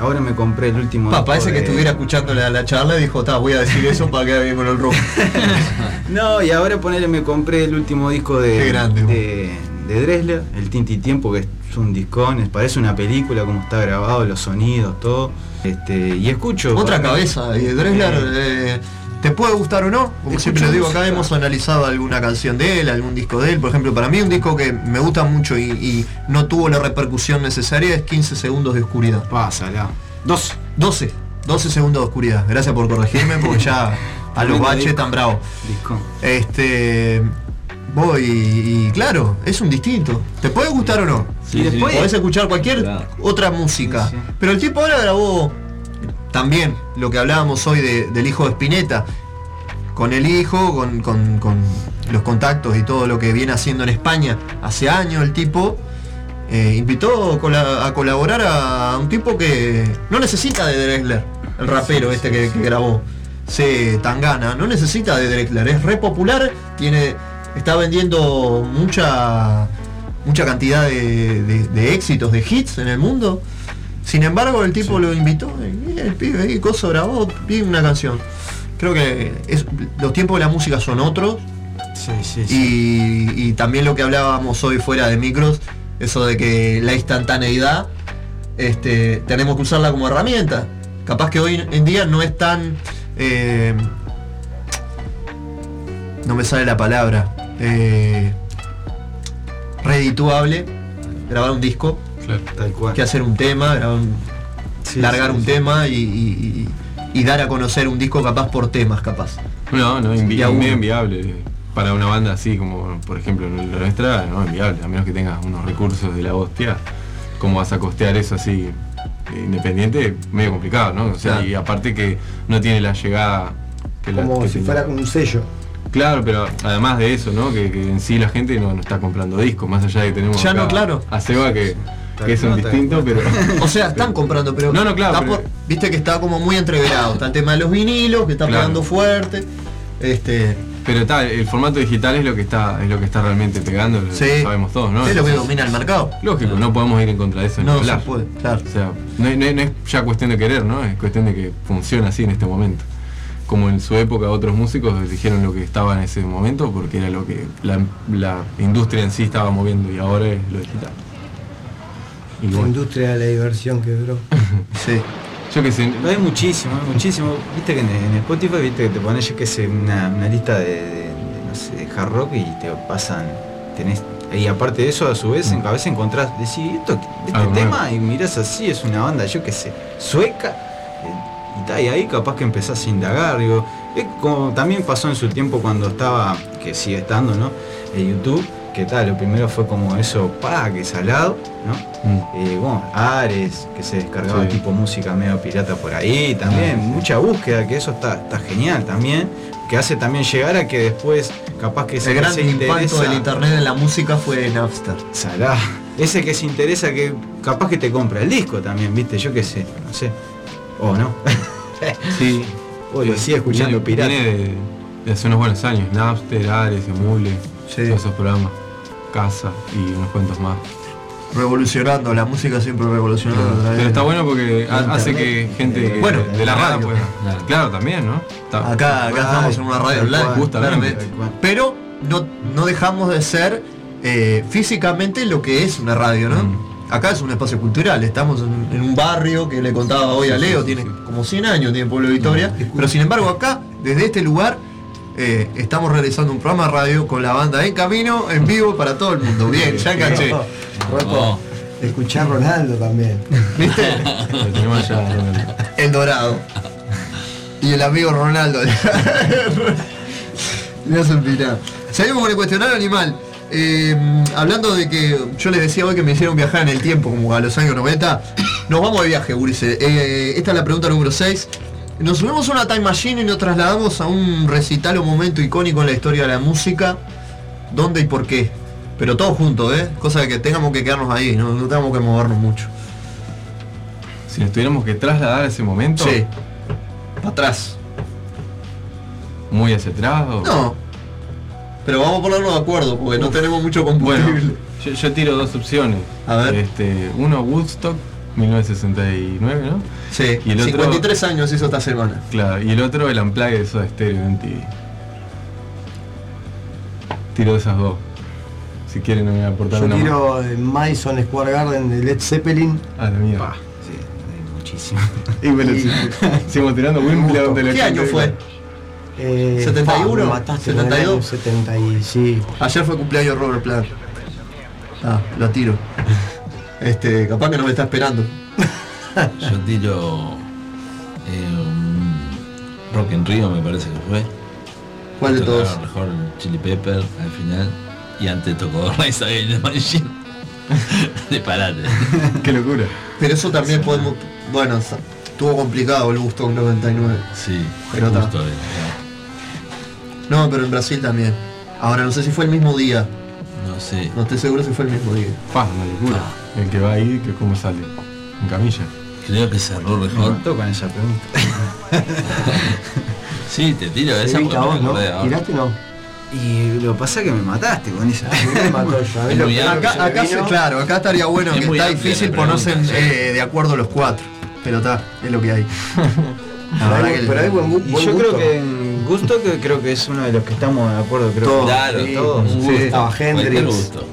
Ahora me compré el último Pa, parece que estuviera escuchando la, la charla y dijo, "Ta, voy a decir eso para quedar bien con el rock. No, y ahora ponele, me compré el último disco de, Qué grande, de, de Dresler, el Tinti Tiempo, que es un discón, parece una película como está grabado, los sonidos, todo. Este, y escucho. Otra cabeza, y Dressler, eh, ¿te puede gustar o no? Como siempre lo digo acá, música. hemos analizado alguna canción de él, algún disco de él. Por ejemplo, para mí un disco que me gusta mucho y, y no tuvo la repercusión necesaria es 15 segundos de oscuridad. Pásala. 12. 12. 12 segundos de oscuridad. Gracias por corregirme porque ya a los baches disco. tan bravos. Disco. Este. Voy y, y claro, es un distinto. ¿Te puede gustar o no? Sí, después sí. podés escuchar cualquier Claro. otra música. Pero el tipo ahora grabó también lo que hablábamos hoy de- del hijo de Spinetta. Con el hijo, con, los contactos y todo lo que viene haciendo en España. Hace años el tipo eh, invitó a colaborar a un tipo que no necesita de Drexler, el rapero este que, grabó. Se Tangana, no necesita de Drexler, es re popular, tiene, está vendiendo mucha, mucha cantidad de éxitos, de hits en el mundo. Sin embargo, el tipo lo invitó, y el pibe ahí, coso grabó, pide una canción. Creo que es- los tiempos de la música son otros, Sí, sí, sí. y, y también lo que hablábamos hoy fuera de micros, eso de que la instantaneidad este, tenemos que usarla como herramienta. Capaz que hoy en día no es tan... eh, no me sale la palabra. eh, redituable grabar un disco Tal cual. que hacer un tema, grabar un- Sí, largar sí, un sí. tema y, y- y- y dar a conocer un disco capaz por temas capaz. No, no, invi medio inviable. Para una banda así como, por ejemplo, la nuestra, no, inviable. A menos que tengas unos recursos de la hostia. ¿Cómo vas a costear eso así independiente? Medio complicado, ¿no? O sea, Claro. y aparte que no tiene la llegada que la- Como que si tenía. fuera con un sello. Claro, pero además de eso, ¿no? Que, que en sí la gente no, no está comprando discos, más allá de que tenemos Ya no, claro. a Seba que, que es un cual, tal distinto, pero. O sea, están comprando, pero, No, no, claro, está pero- por- viste que está como muy entreverado. Está el tema de los vinilos, que está Claro. pegando fuerte. Este, Pero está, el formato digital es lo que está, es lo que está realmente pegando, lo Sí. sabemos todos, ¿no? es lo que domina el mercado. Lógico, no podemos ir en contra de eso No se puede, claro. O sea, no es ya cuestión de querer, ¿no? Es cuestión de que funciona así en este momento. Como en su época otros músicos dijeron lo que estaba en ese momento porque era lo que la, la industria en sí estaba moviendo y ahora es lo digital. Y La bueno, industria de la diversión que duró. Sí. yo que sé, Hay muchísimo, hay muchísimo. Viste que en, en Spotify, viste que te pones, yo qué sé, una, una lista de, de- de, no sé, de hard rock y te pasan, tenés, y aparte de eso, a su vez, en a veces encontrás, decís, esto, este tema, y mirás así, es una banda, yo qué sé, sueca, eh, y, ta, y ahí capaz que empezás a indagar, digo, es como también pasó en su tiempo cuando estaba, que sigue estando, ¿no? En YouTube, que tal, lo primero fue como eso, pa, que salado, ¿no? Mm. Eh, bueno, Ares, que se descargaba Sí. tipo música medio pirata por ahí, también, Ah, sí. mucha búsqueda, que eso está, está genial también, que hace también llegar a que después, capaz que ese El que gran se impacto interesa, del internet en la música fue Napster. salá, ese que se interesa que capaz que te compra el disco también, viste, yo qué sé, no sé, o no, sí. o lo sigue escuchando viene, pirata. viene de, de hace unos buenos años, Napster, Ares, Emule, Sí. todos esos programas, Casa y unos cuantos más. Revolucionando, la música siempre revolucionando. Pero está bueno porque ha- hace que gente que- Bueno, de la la radio radio. pueda. Claro. Claro, también, ¿no? Está- Acá, acá estamos en una radio online, Justamente. claramente. Pero no, no dejamos de ser eh, físicamente lo que es una radio, ¿no? Mm. Acá es un espacio cultural, estamos en, en un barrio que le contaba hoy a Leo, tiene como 100 años, tiene Pueblo de Victoria, pero sin embargo acá, desde este lugar, eh, estamos realizando un programa de radio con la banda En Camino, en vivo para todo el mundo. Bien, ya. Rocco, escuchar Ronaldo también. ¿Viste? El Dorado. Y el amigo Ronaldo. Me hace. Seguimos con el cuestionario animal. Eh, hablando de que yo les decía hoy que me hicieron viajar en el tiempo, como a los años 90. Nos vamos de viaje, Gurice. Eh, esta es la pregunta número 6. Nos subimos a una time machine y nos trasladamos a un recital o momento icónico en la historia de la música. ¿Dónde y por qué? Pero todos juntos, ¿eh? Cosa de que tengamos que quedarnos ahí, no, no tengamos que movernos mucho. Si nos tuviéramos que trasladar a ese momento, Sí. Para atrás. muy hacia atrás. o- No. Pero vamos a ponernos de acuerdo, porque no tenemos mucho Bueno, combustible. yo, yo tiro dos opciones. A ver. Este, uno Woodstock 1969, ¿no? Sí, Y el otro- 53 años hizo esta semana. Claro, y el otro el Unplugged de Soda Stereo en MTV. Tiro de esas dos. Si quieren no me voy a aportar Yo una tiro en Madison Square Garden de Led Zeppelin. Ah, la mierda. Sí, hay muchísimo. Y seguimos tirando Wimbledon del ¿Qué año 80. fue? Eh, 71, pa, me mataste con el 72. año 70 y sí. Ayer fue cumpleaños Robert Plant. Ah, lo tiro. Este, capaz que no me está esperando. Yo tiro eh, un Rock en Río, me parece que fue. ¿Cuál de todos? Mejor Chili Pepper al final. Y antes tocó Rise Against the Machine. Disparate. Qué locura. Pero eso también podemos. Bueno, estuvo complicado el Gusto 99. Sí, Pero eh. No, pero en Brasil también. Ahora no sé si fue el mismo día. No sé. No estoy seguro si fue el mismo día. Una locura. El que va ahí, que cómo sale. En camilla. Creo que cerró Me mejor. mató con esa pregunta. Sí, te tiro esa porque me vos, ¿no? ¿Tiraste no? Y lo que pasa es que me mataste con esa. Me mató yo. Lo amplio. Acá, acá se- claro, acá estaría bueno Es que muy está difícil ponerse eh, de acuerdo los cuatro. Pero está, es lo que hay. La Pero verdad hay, que- pero hay buen, Y buen yo gusto. creo que en gusto que creo que es uno de los que estamos de acuerdo, creo Todos, que Claro, sí, todos. sí, estaba Hendrix, gusto.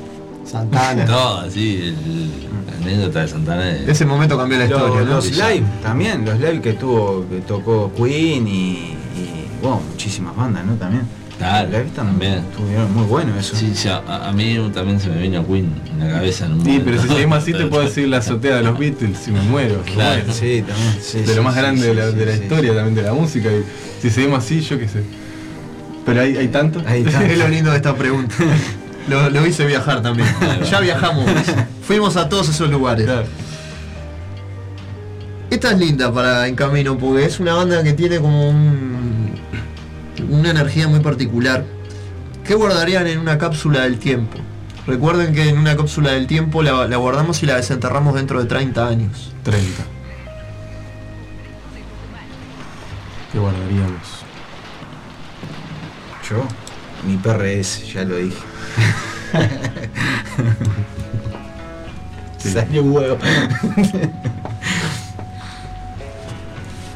Santana. No, sí, el, la anécdota de Santana es- Ese momento cambió la Los, historia, ¿no? los live también, los live que tuvo, que tocó Queen y, y bueno, muchísimas bandas, ¿no? También. Claro, Los live también. estuvieron muy buenos eso. Sí, sí, a, a mí también se me vino Queen en la cabeza en un Sí, momento. pero si seguimos así te puedo decir la azotea de los Beatles, si me muero. me Claro, muero. Sí, también. sí, de sí, lo más sí, grande sí, de la, sí, de la sí, historia, también de la música. Y si seguimos así, yo qué sé. Pero hay, hay tanto. Está. Es lo lindo de esta pregunta. Lo, lo hice viajar también. Ya viajamos. Fuimos a todos esos lugares. Claro. Esta es linda para En Camino porque es una banda que tiene como un- una energía muy particular. ¿Qué guardarían en una cápsula del tiempo? Recuerden que en una cápsula del tiempo la, la guardamos y la desenterramos dentro de 30 años. 30. ¿Qué guardaríamos? Yo, mi PRS, ya lo dije. Sí. Salió huevo.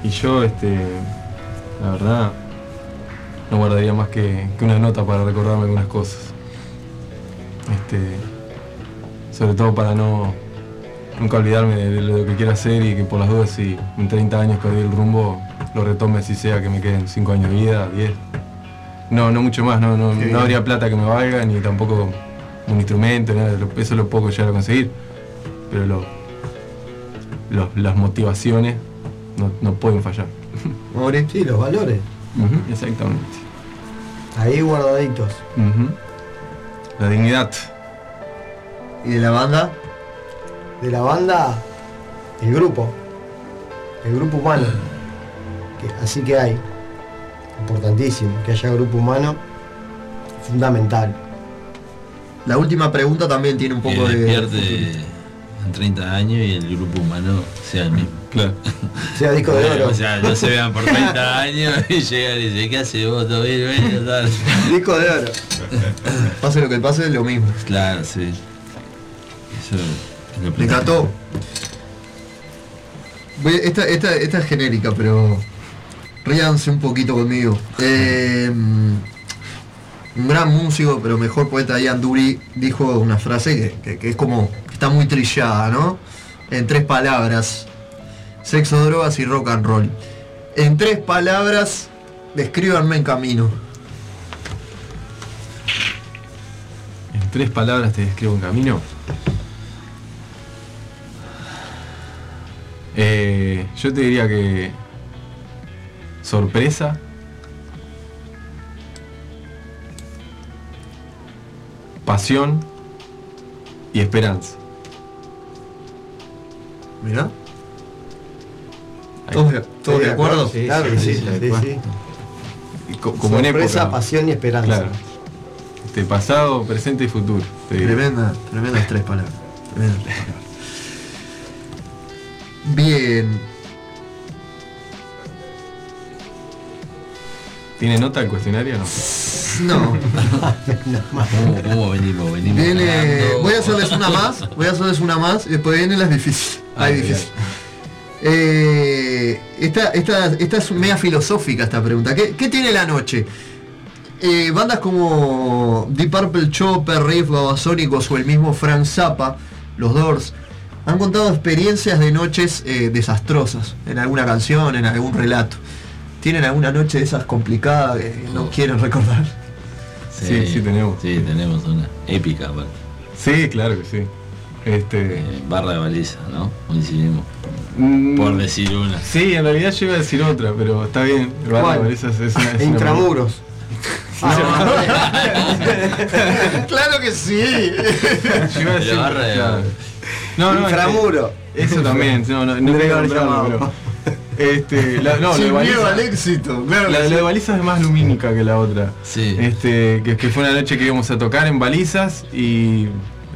Y yo, este, la verdad, no guardaría más que, que una nota para recordarme algunas cosas. Este, sobre todo para no nunca olvidarme de, lo que quiero hacer y que por las dudas si en 30 años perdí el rumbo, lo retome así sea que me queden 5 años de vida, 10. No, no mucho más, no, no, no habría plata que me valga, ni tampoco un instrumento, nada, eso es lo poco que llegar a conseguir. Pero lo- lo- las motivaciones no, no pueden fallar. Sí, los valores. Exactamente. Ahí guardaditos. La dignidad. ¿Y de la banda? De la banda, el grupo. El grupo humano. Que- así que hay. Importantísimo. Que haya grupo humano. Fundamental. La última pregunta también tiene un que poco de... despierte en 30 años y el grupo humano sea el mismo. Claro. Sea disco de oro. O sea, no se vean por 30 años y llegan y dicen, ¿qué hace vos? ¿Todo bien? Disco de oro. Pase lo que pase, lo mismo. Claro, sí. Eso es lo Me encantó. Esta, esta, esta es genérica, pero ríanse un poquito conmigo. Eh, un gran músico, pero mejor poeta Ian Dury dijo una frase que, es como, está muy trillada, ¿no? En tres palabras. Sexo, drogas y rock and roll. En tres palabras, descríbanme en camino. En tres palabras te describo un camino. Eh, yo te diría que sorpresa. Pasión y esperanza. Mirá. ¿Todos, de- todos de acuerdo? Sí, claro que sí, sí, sí. Como en Sorpresa, época. pasión y esperanza. Claro. Este, pasado, presente y futuro. Tremenda, tremendas tres palabras. tremendas tres palabras. Bien. ¿Tiene nota el cuestionario o no? No. ¿Cómo, cómo venimos? Venimos Viene. Voy a hacerles una más. Voy a hacerles una más y después vienen las difíciles. Ay, difícil. Eh, esta, esta, esta es media filosófica esta pregunta. ¿Qué, qué tiene la noche? Eh, bandas como Deep Purple, Chopper, Riff, Babasónicos o el mismo Frank Zappa, los Doors, han contado experiencias de noches eh, desastrosas en alguna canción, en algún relato. ¿Tienen alguna noche de esas complicadas que no quieren recordar? Sí, sí tenemos. Sí, tenemos una épica, aparte. Sí, claro que sí. Este. Eh, barra de baliza, ¿no? Coincidimos. Mm, Por decir una. Sí, en realidad yo iba a decir otra, pero está bien. El barra de ¿Cuál? balizas es una. es una- Intramuros. claro que sí. Yo iba a decir- La barra de- claro. No, no, Inframuro. este- Eso también, no, no, no que quiero haber nombrarlo, llamado. pero- Este, la, no, Sin la de miedo balizas- al éxito, claro La, de balizas es más lumínica que la otra. Sí. Este, que, que fue una noche que íbamos a tocar en balizas y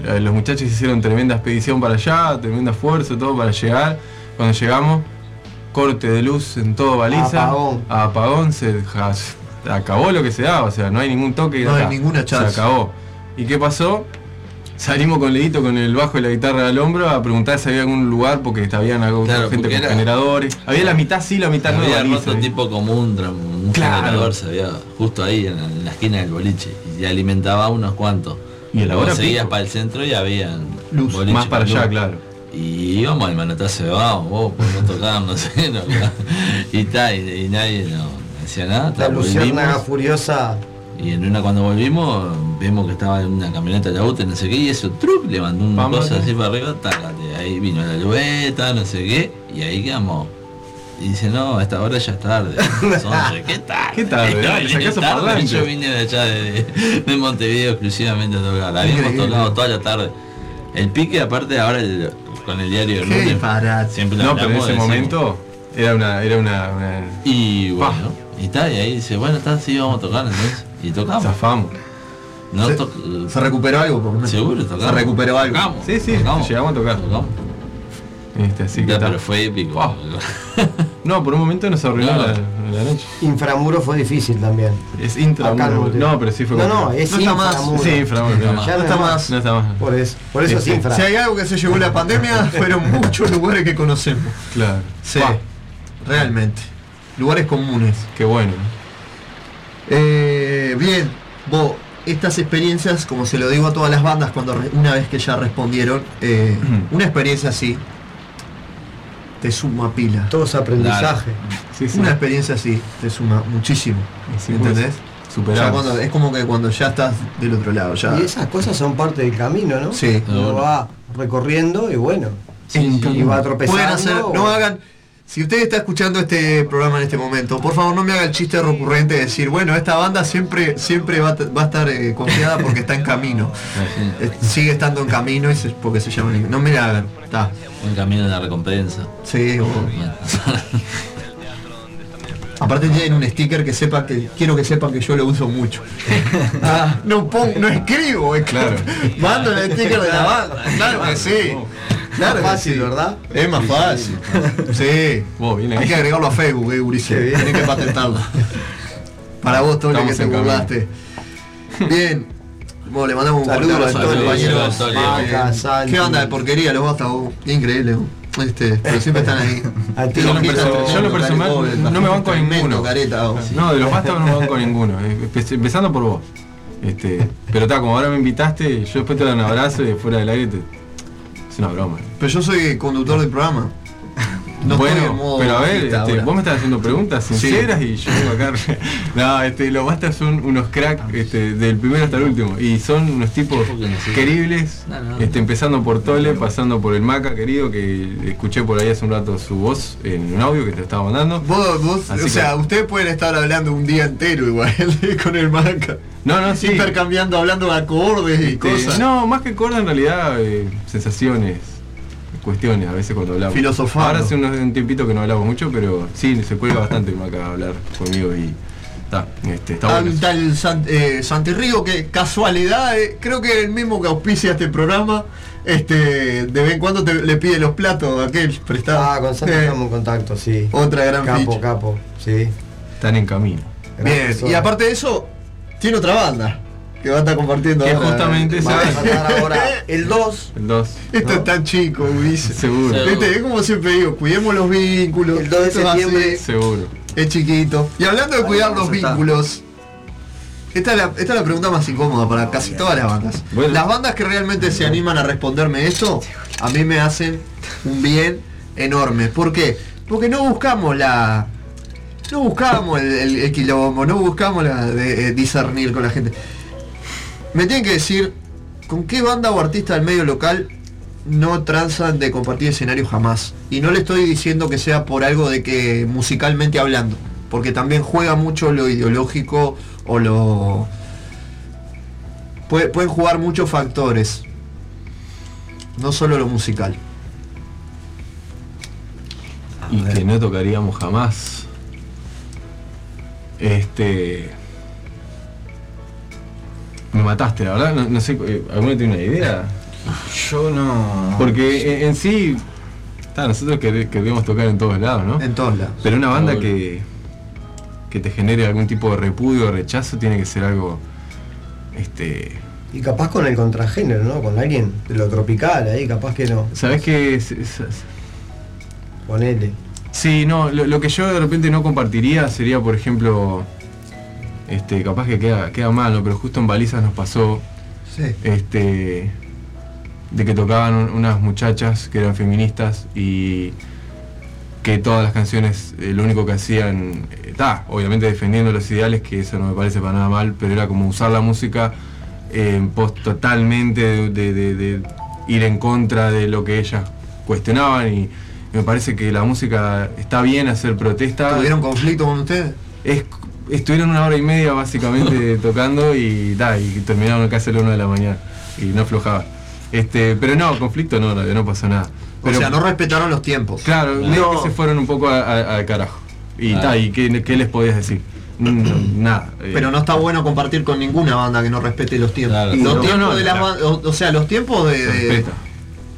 eh, los muchachos hicieron tremenda expedición para allá, tremendo esfuerzo, todo para llegar. Cuando llegamos, corte de luz en todo baliza. Apagón. Apagón, se ja- se acabó lo que se daba, o sea, no hay ningún toque. No hay ninguna Se chance. acabó. ¿Y qué pasó? Salimos con Leito con el bajo y la guitarra al hombro a preguntar si había algún lugar porque habían algo- Claro, gente porque con era- generadores. Había la mitad sí, la mitad no. Había roto ¿eh? tipo como un, Claro. generador, se había justo ahí en la, en la esquina del boliche. Y alimentaba a unos cuantos. Y a la hora seguías pico. para el centro y había Luz, más para allá, claro. Y íbamos al manotazo de vamos, vos, pues no tocábamos, no sé, no, y tal, y, y nadie no decía nada. La luciérnaga furiosa. Y en una cuando volvimos, vemos que estaba en una camioneta de auto, no sé qué, y eso, truc, levantó una Vamos. cosa así para arriba, tácate, ahí vino la lubeta, no sé qué, y ahí quedamos. Y dice, no, a esta hora ya es tarde. Son, ¿Qué tarde? ¿Qué tarde? Yo vine tarde. Yo vine de allá de, de Montevideo exclusivamente a tocar. Habíamos tocado toda la tarde. El pique, aparte, ahora el- con el diario del lunes, siempre No, pero en ese decimos, momento era una, era una, una- Y bueno, y tal, y ahí dice, bueno, está, sí, vamos a tocar entonces. Y tocamos. zafamos. No Se- to- Se recuperó algo, por menos. Seguro, tocamos. Se recuperó algo. Tocamos. Sí, sí, Tocamos. llegamos a tocar. Tocamos. Este, así que Ya, está. pero fue épico. No, por un momento nos arruinó No. la, la noche. Inframuro fue difícil también. Es intramuro. Montevideo. No, pero sí fue No, no, es No está más. inframuro. Sí, inframuro. No, no. Ya No está más. No está más. Por eso, por eso Sí, es sí. infra. Si hay algo que se llevó la pandemia, fueron muchos lugares que conocemos. Claro. Sí, Va, realmente. Lugares comunes. qué bueno. Eh, bien, vos, estas experiencias, como se lo digo a todas las bandas cuando una vez que ya respondieron, eh, una experiencia así te suma pila. Todo es aprendizaje. Sí, sí. Una experiencia así te suma muchísimo. Sí, ¿Entendés? pues, Ya Superamos. cuando- es como que cuando ya estás del otro lado, ya. Y esas cosas son parte del camino, ¿no? Sí. Uno va recorriendo y bueno. En- y va tropezando. Pueden hacer, no hagan. Si usted está escuchando este programa en este momento, por favor no me haga el chiste recurrente de decir, bueno, esta banda siempre, siempre va, a t- va a estar eh, confiada porque está en camino. Sigue estando en camino y se- porque se llama. No me la hagan. Está. Un camino de la recompensa. Sí, o- Aparte tienen un sticker que sepa que quiero que sepan que yo lo uso mucho. Ah, no pongo, no escribo, es Claro. Mando el sticker de la banda. Claro que sí. Claro Más fácil, sí. ¿verdad? Es más fácil. Sí. Vos, bien. Hay que agregarlo a Facebook, eh, Ulises. Tenés que patentarlo. Para vos, Tony, que te burlaste. Bien. Bueno, le mandamos un abrazo a a los compañeros. a. Eh. ¿Qué onda de porquería los basta vos? Increíble vos. Este, pero siempre están ahí. Al Yo yo lo personal no me banco a ninguno. careta, vos. No, de los bastos no me banco ninguno. eh, empe- Empezando por vos. Este, pero está, como ahora me invitaste, yo después te doy un abrazo y fuera del aire te. Es una broma. Pero yo soy conductor del programa. No estoy en bueno, modo pero a ver, este, vos me estás haciendo preguntas Sí. sinceras y yo vengo acá. no, este, los bastas son unos cracks este, del primero hasta el último. Y son unos tipos queribles, este, empezando por Tole, pasando por el Maca querido, que escuché por ahí hace un rato su voz en un audio que te estaba mandando. Vos, vos, Así o que- sea, ustedes pueden estar hablando un día entero igual con el Maca. No, no, sí. Intercambiando, hablando de acordes y Este, cosas. No, más que corda en realidad, eh, sensaciones, cuestiones a veces cuando hablamos. Filosofando. Ahora hace unos- un tiempito que no hablamos mucho, pero sí, se cuelga bastante Maca a hablar conmigo y está, este, está bueno. tal San- eh, Santi Río que casualidad, eh, creo que el mismo que auspicia este programa, este, de vez en cuando te- le pide los platos a aquel prestado. Ah, con Santi Eh, estamos en contacto, sí. Otra gran Capo, ficha. capo, sí. Están en camino. Gran Bien, persona. y aparte de eso, tiene otra banda. Que va a estar compartiendo Que ahora. justamente Va a esa- tratar ahora el 2. El 2. Esto es tan chico, Ulises. Seguro. Viste, es como siempre digo, cuidemos los vínculos. El 2 de Esto es así, septiembre. Seguro. Es chiquito. Y hablando de Ahí cuidar los vínculos. Esta es, la, esta es la pregunta más incómoda para casi todas las bandas. Las bandas que realmente se animan a responderme esto, a mí me hacen un bien enorme. ¿Por qué? Porque no buscamos la. No buscamos el, el- el quilombo, no buscamos la de, eh, discernir con la gente. Me tienen que decir con qué banda o artista del medio local no transan de compartir escenario jamás. Y no le estoy diciendo que sea por algo de que musicalmente hablando, porque también juega mucho lo ideológico o lo... Puede- pueden jugar muchos factores, no solo lo musical. y que no tocaríamos jamás. Este. Me mataste, la verdad, no, no sé, eh, ¿alguno tiene una idea? Yo no. Porque en, en sí, está, nosotros quer- queremos tocar en todos lados, ¿no? En todos lados. Pero una banda que, que te genere algún tipo de repudio o rechazo tiene que ser algo. Este. Y capaz con el contragénero, ¿no? Con alguien de lo tropical ahí, capaz que no. ¿Sabes qué? Ponele. Sí, no, lo, lo que yo de repente no compartiría sería, por ejemplo, este, capaz que queda, queda mal, ¿no? pero justo en Balizas nos pasó Sí. este, de que tocaban un- unas muchachas que eran feministas y que todas las canciones eh, lo único que hacían, está, obviamente defendiendo los ideales, que eso no me parece para nada mal, pero era como usar la música eh, en pos totalmente de, de- de- de ir en contra de lo que ellas cuestionaban y me parece que la música está bien hacer protesta. ¿Tuvieron conflicto con ustedes? Es- estuvieron una hora y media básicamente tocando y, da, y terminaron casi a la una de la mañana y no aflojaba. Este, pero no, conflicto no, no, no pasó nada. Pero, o sea, no respetaron los tiempos. Claro, medio que se fueron un poco al carajo. Y, Ah. ta, ¿y qué, qué les podías decir? Nada. eh, Pero no está bueno compartir con ninguna banda que no respete los tiempos. Claro. los No, tiempos no, de las o, o sea, los tiempos de. Se de- respeta.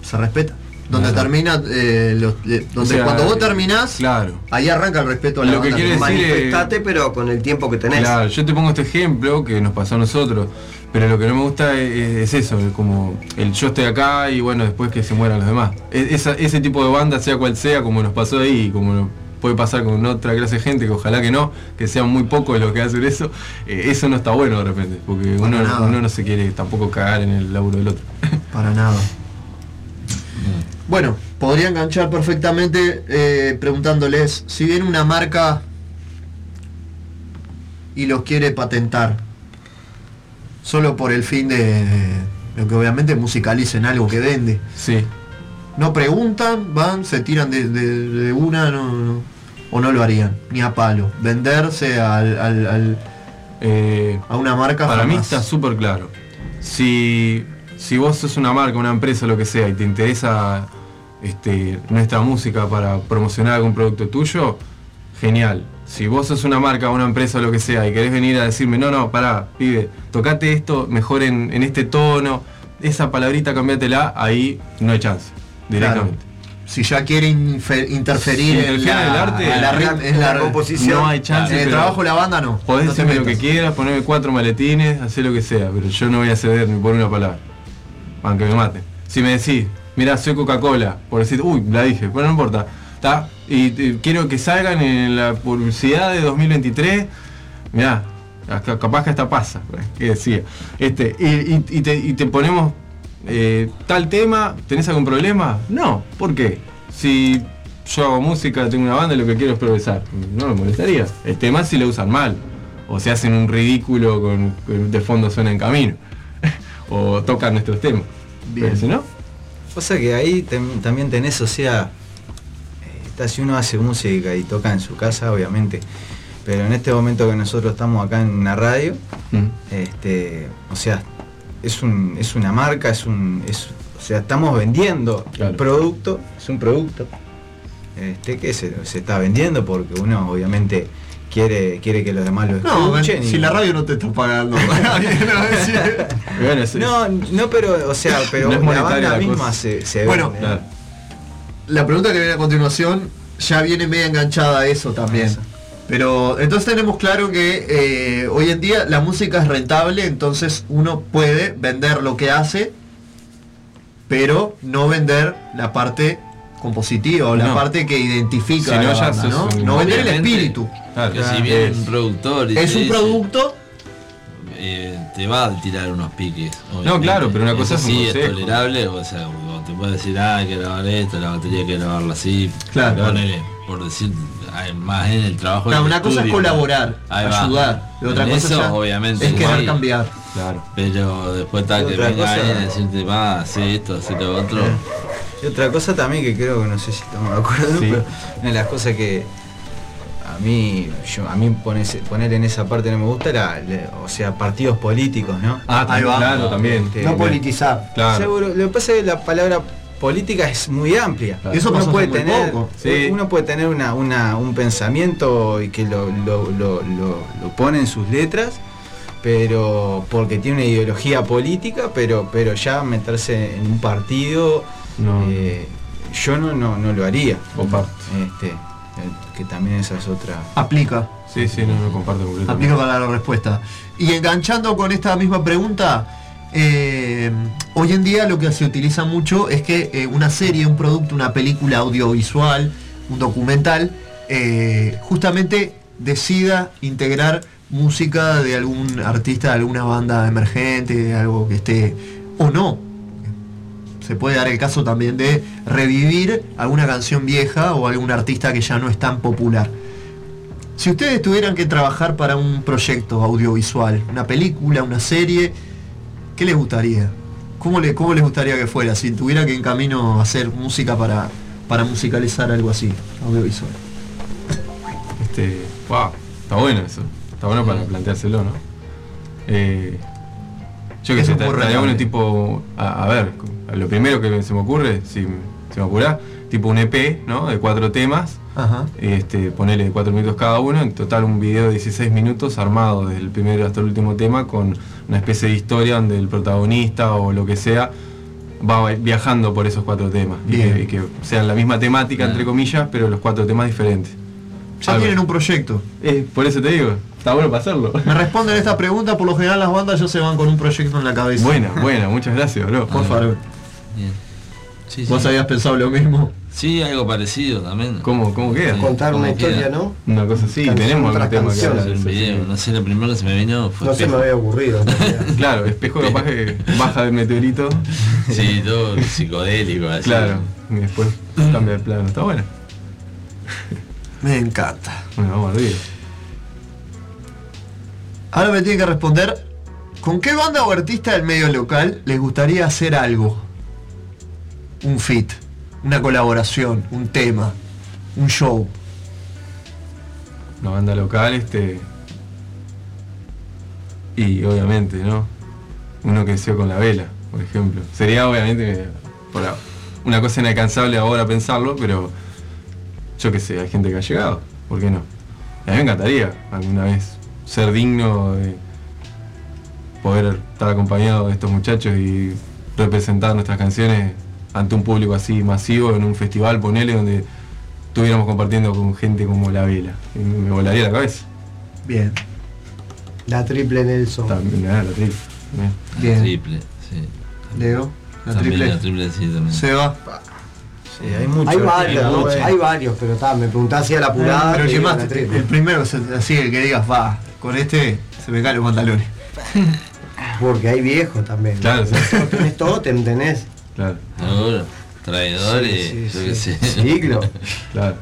Se respeta. Donde Claro. termina, eh, los- eh, donde O sea, cuando vos terminás, Claro. ahí arranca el respeto a la Lo que quiere decir es- Manifestate, pero con el tiempo que tenés. Claro, yo te pongo este ejemplo que nos pasó a nosotros, pero lo que no me gusta es, es eso, es como el yo estoy acá y bueno, después que se mueran los demás. E- esa- ese tipo de banda, sea cual sea, como nos pasó ahí y como nos puede pasar con otra clase de gente, que ojalá que no, que sean muy pocos los que hacen eso, eh, eso no está bueno de repente, porque uno, uno no se quiere tampoco cagar en el laburo del otro. Para nada. Bueno, podría enganchar perfectamente eh, preguntándoles, si viene una marca y los quiere patentar, solo por el fin de, lo que obviamente musicalicen algo que vende. Sí. No preguntan, van, se tiran de, de- de una, no, no- o no lo harían, ni a palo. Venderse al, al- al- a una marca Para mí está súper claro. Si, si vos sos una marca, una empresa, lo que sea, y te interesa este, nuestra música para promocionar algún producto tuyo, genial. Si vos sos una marca, una empresa, lo que sea, y querés venir a decirme, no, no, pará, pibe, tocate esto mejor en, en este tono, esa palabrita cambiátela, ahí no hay chance, directamente. Si ya quiere interferir Si en la, el arte, en la, en la- en composición, no hay chance. En el trabajo la banda no. Podés no decirme lo que quieras, ponerme cuatro maletines, hacer lo que sea, pero yo no voy a ceder ni por una palabra. Aunque me maten. Si me decís, mira, soy Coca-Cola, por decir, uy, la dije, pero no importa. ¿Está? Y, y quiero que salgan en la publicidad de 2023. Mirá, capaz que hasta pasa, que decía. Este, y, te, y te ponemos eh, tal tema, ¿tenés algún problema? No, ¿por qué? Si yo hago música, tengo una banda y lo que quiero es progresar, no me molestaría. El tema es si lo usan mal, o se hacen un ridículo con, con de fondo suena en camino, o tocan nuestros temas. Pero si no, Pasa que ahí también tenés, o sea, eh, está, si uno hace música y toca en su casa, obviamente, pero en este momento que nosotros estamos acá en una radio, este, o sea, es, un, es una marca, es un, es, o sea, estamos vendiendo un producto, es un producto este, que se, se está vendiendo porque uno obviamente quiere, quiere que los demás lo No, ven, escuchen. y- si la radio no te está pagando. no, no, pero, o sea, pero No la banda la misma se, se Bueno. La pregunta que viene a continuación ya viene media enganchada a eso también. Pero entonces tenemos claro que eh, hoy en día la música es rentable, entonces uno puede vender lo que hace, pero no vender la parte compositiva o la No. parte que identifica Si a no, la banda, ¿no? un- No vender el Obviamente, espíritu. Que si viene un productor y Es un dice, producto eh, te va a tirar unos piques. No, claro, pero una cosa es un sí es tolerable, o sea, o te puede decir, ah, hay que grabar esto, la batería hay que grabarla así. Claro. Ponele, por decir, más en el trabajo. Claro, del una cosa es estudio. colaborar, ayudar, y otra En cosa eso, ya obviamente, es querer cambiar. Claro. Pero después está que venga alguien a decirte, va, hace esto, hace lo otro. Y otra cosa también que creo que no sé si estamos de acuerdo, Sí. pero una de las cosas que a mí, yo, a mí ponerse- poner en esa parte no me gusta era, le- o sea, partidos políticos, ¿no? Ah, Ahí va. claro, también. Este, No politizar. Claro. Seguro, lo que pasa es que la palabra política es muy amplia. Eso uno puede tener. Sí. uno puede tener una, una- un pensamiento y que lo, lo- lo- lo- lo pone en sus letras, pero porque tiene una ideología política, pero, pero ya meterse en un partido, eh, yo no, no, no lo haría. Este, eh, que también esa es otra. Aplica. Sí, sí, no, no comparto completamente. Aplica para la respuesta. Y enganchando con esta misma pregunta, eh, hoy en día lo que se utiliza mucho es que eh, una serie, un producto, una película audiovisual, un documental, eh, justamente decida integrar música de algún artista, de alguna banda emergente, de algo que esté o no. Se puede dar el caso también de revivir alguna canción vieja o algún artista que ya no es tan popular. Si ustedes tuvieran que trabajar para un proyecto audiovisual, una película, una serie, ¿qué les gustaría? ¿Cómo, le, cómo les gustaría que fuera? Si tuviera que en camino hacer música para, para musicalizar algo así, audiovisual. Este, wow, está bueno eso. Está bueno para planteárselo, ¿no? Eh, yo que sé, estaría rentable. bueno tipo, a, a ver, lo primero que se me ocurre, si se me ocurra, tipo un EP, ¿no? De cuatro temas, Ajá. este, ponerle cuatro minutos cada uno, en total un video de 16 minutos armado desde el primero hasta el último tema con una especie de historia donde el protagonista o lo que sea va viajando por esos cuatro temas y Bien. que, y que sean la misma temática entre comillas pero los cuatro temas diferentes. Ya Algo tienen un proyecto. Eh, por eso te digo, está bueno para hacerlo. Me responden esta pregunta, por lo general las bandas ya se van con un proyecto en la cabeza. Buena, buena, muchas gracias, bro. Por favor. Bien. Sí, ¿Vos sí. habías pensado lo mismo? Sí, algo parecido también. ¿Cómo, cómo queda? Sí, Contar ¿cómo una queda? historia, ¿no? Una cosa así, Canción tenemos tras algún tema que canción. habla Hacer de un eso, video. sí. No sé, lo primero que se me vino fue No se me había ocurrido. Claro, espejo capaz que baja del meteorito. Sí, todo psicodélico, así. Claro, y después cambia de plano. Está bueno. Me encanta. Bueno, vamos arriba. Ahora me tienen que responder, ¿con qué banda o artista del medio local les gustaría hacer algo? Un fit, una colaboración, un tema, un show. Una banda local, este. Y obviamente, ¿no? Uno que creció con la vela, por ejemplo. Sería obviamente por una cosa inalcanzable ahora pensarlo, pero yo qué sé, hay gente que ha llegado, ¿por qué no? Y a mí me encantaría alguna vez ser digno de poder estar acompañado de estos muchachos y representar nuestras canciones ante un público así masivo en un festival, ponele, donde estuviéramos compartiendo con gente como la vela. Y me volaría la cabeza. Bien. La triple Nelson. También, ah, la triple. Bien. Bien. Triple, sí. Leo, la También triple. La triple sí, también. Seba. Sí, hay muchos. Hay varios, hay ¿no? varios, pero está, me preguntás si a la apurada. Pero. El primero, así el que digas, va, con este se me caen los pantalones. Porque hay viejos también. Claro, sí. Tenés todo, te tenés. Claro. Seguro. Traidores, Sí. Claro.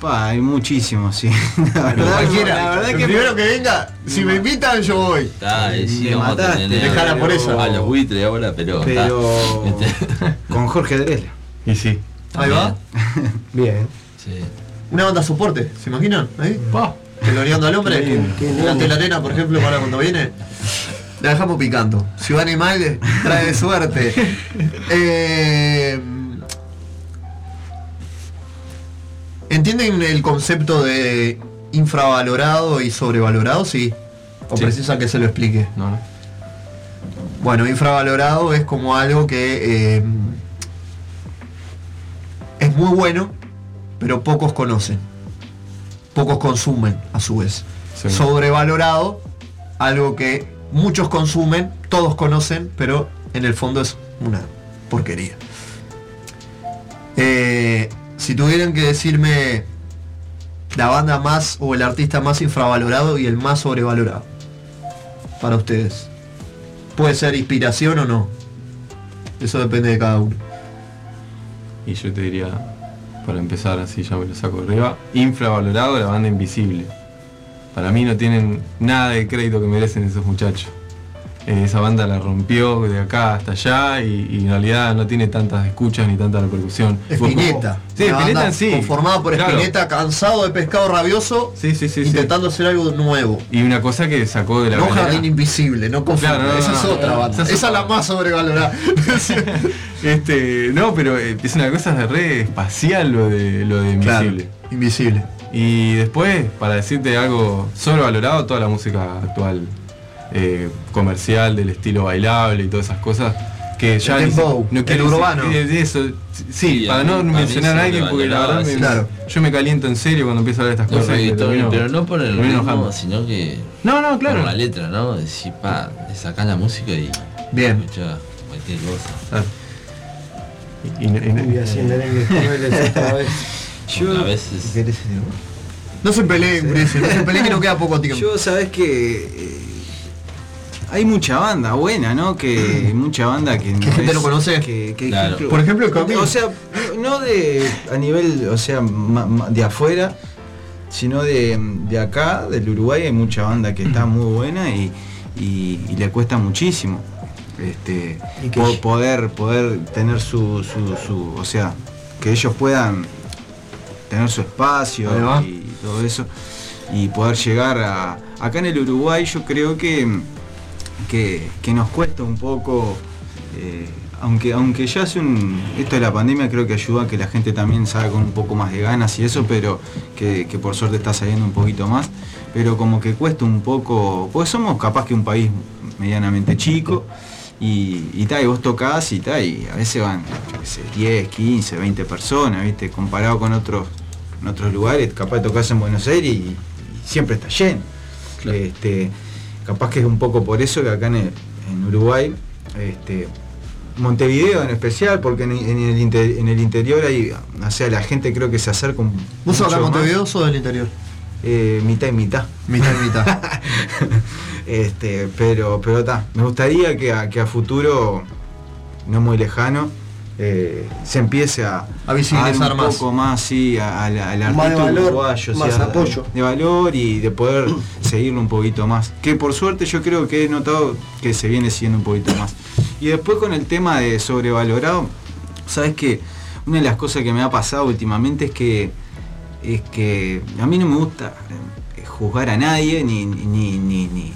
Pa, hay muchísimos, sí. La verdad, Cualquiera, la verdad el que primero que venga, si me invitan yo voy. Está, y sí, vamos a tener por eso. a los buitres ahora, pero. Pero está. con Jorge Dresler. Y sí. Ahí va. Bien. Sí. Una banda soporte, ¿se imaginan? Ahí. Pa. Teloneando al hombre. La arena, por ejemplo, para cuando viene. La dejamos picando. Ciudad Animal trae suerte. Eh, ¿Entienden el concepto de infravalorado y sobrevalorado? Sí. ¿O Sí. precisa que se lo explique? No, no. Bueno, infravalorado es como algo que eh, muy bueno, pero pocos conocen. pocos consumen a su vez. Sí. Sobrevalorado, algo que muchos consumen, todos conocen, pero en el fondo es una porquería. Eh, si tuvieran que decirme la banda más o el artista más infravalorado y el más sobrevalorado para ustedes. Puede ser inspiración o no. Eso depende de cada uno. Y yo te diría, para empezar así ya me lo saco arriba, infravalorado la banda Invisible. Para mí no tienen nada de crédito que merecen esos muchachos. Eh, esa banda la rompió de acá hasta allá y, y en realidad no tiene tantas escuchas ni tanta repercusión. Espineta. Sí, Una Spinetta banda sí. Conformada por Claro. Espineta, cansado de pescado rabioso, Sí, sí, sí. intentando hacer algo nuevo. Y una cosa que sacó de la No galera- Jardín Invisible, no. Claro, no, Esa no, es no. otra banda. Esa Esa, es la más sobrevalorada. Este, no, pero eh, es una cosa de re espacial lo de lo de Claro, Invisible. Invisible. Y después, para decirte algo sobrevalorado, toda la música actual eh, comercial, del estilo bailable y todas esas cosas, que ya El no el quiero decir- urbano. de eso, sí, Sí, para no a mencionar a alguien, porque la verdad me- sobrevalorado, yo me caliento en serio cuando empiezo a hablar de estas cosas. termino- pero no por el ritmo, enojando. sino que No, no, claro. por la letra, ¿no? Decir, pa, sacás la música y Bien. escuchá cualquier cosa. Ah. Y, y- y- Y así en merengue crueles otra vez. a veces No se peleen, no se peleen que no queda poco tiempo. Yo sabes que eh, hay mucha banda buena, ¿no? Que mucha banda que no gente es- no conoce? Que, que- Claro. que- Por ejemplo, Camilo. o sea, no de a nivel, o sea, ma- ma- de afuera, sino de, de acá, del Uruguay, hay mucha banda que está muy buena y, y- y le cuesta muchísimo. Este, Y que- po- poder, poder tener su, su, su- o sea, que ellos puedan tener su espacio y todo eso y poder llegar a acá en el Uruguay yo creo que que, que nos cuesta un poco eh, aunque aunque ya hace un esto de la pandemia creo que ayuda a que la gente también salga con un poco más de ganas y eso pero que, que por suerte está saliendo un poquito más pero como que cuesta un poco pues somos capaz que un país medianamente chico y, y, ta, y vos tocás y, ta, y a veces van yo qué sé, 10, 15, 20 personas, ¿viste? Comparado con otros, en otros lugares, capaz de tocas en Buenos Aires y, y siempre está lleno. Este, capaz que es un poco por eso que acá en, el- en Uruguay, este, Montevideo en especial, porque en, en el, en el interior hay, o sea, la gente creo que se acerca un ¿Vos sos acá. Montevideo o del interior? Eh, mitad y mitad. Mitad y mitad. este, pero, pero está. Me gustaría que a, que a futuro, no muy lejano, eh, se empiece a, A visibilizar dar un más. poco más sí, a- al, artista valor, uruguayo, más a- apoyo. de valor y de poder seguirlo un poquito más. Que por suerte yo creo que he notado que se viene siguiendo un poquito más. Y después con el tema de sobrevalorado, sabes que una de las cosas que me ha pasado últimamente es que es que a mí no me gusta eh, juzgar a nadie ni ni, ni, ni,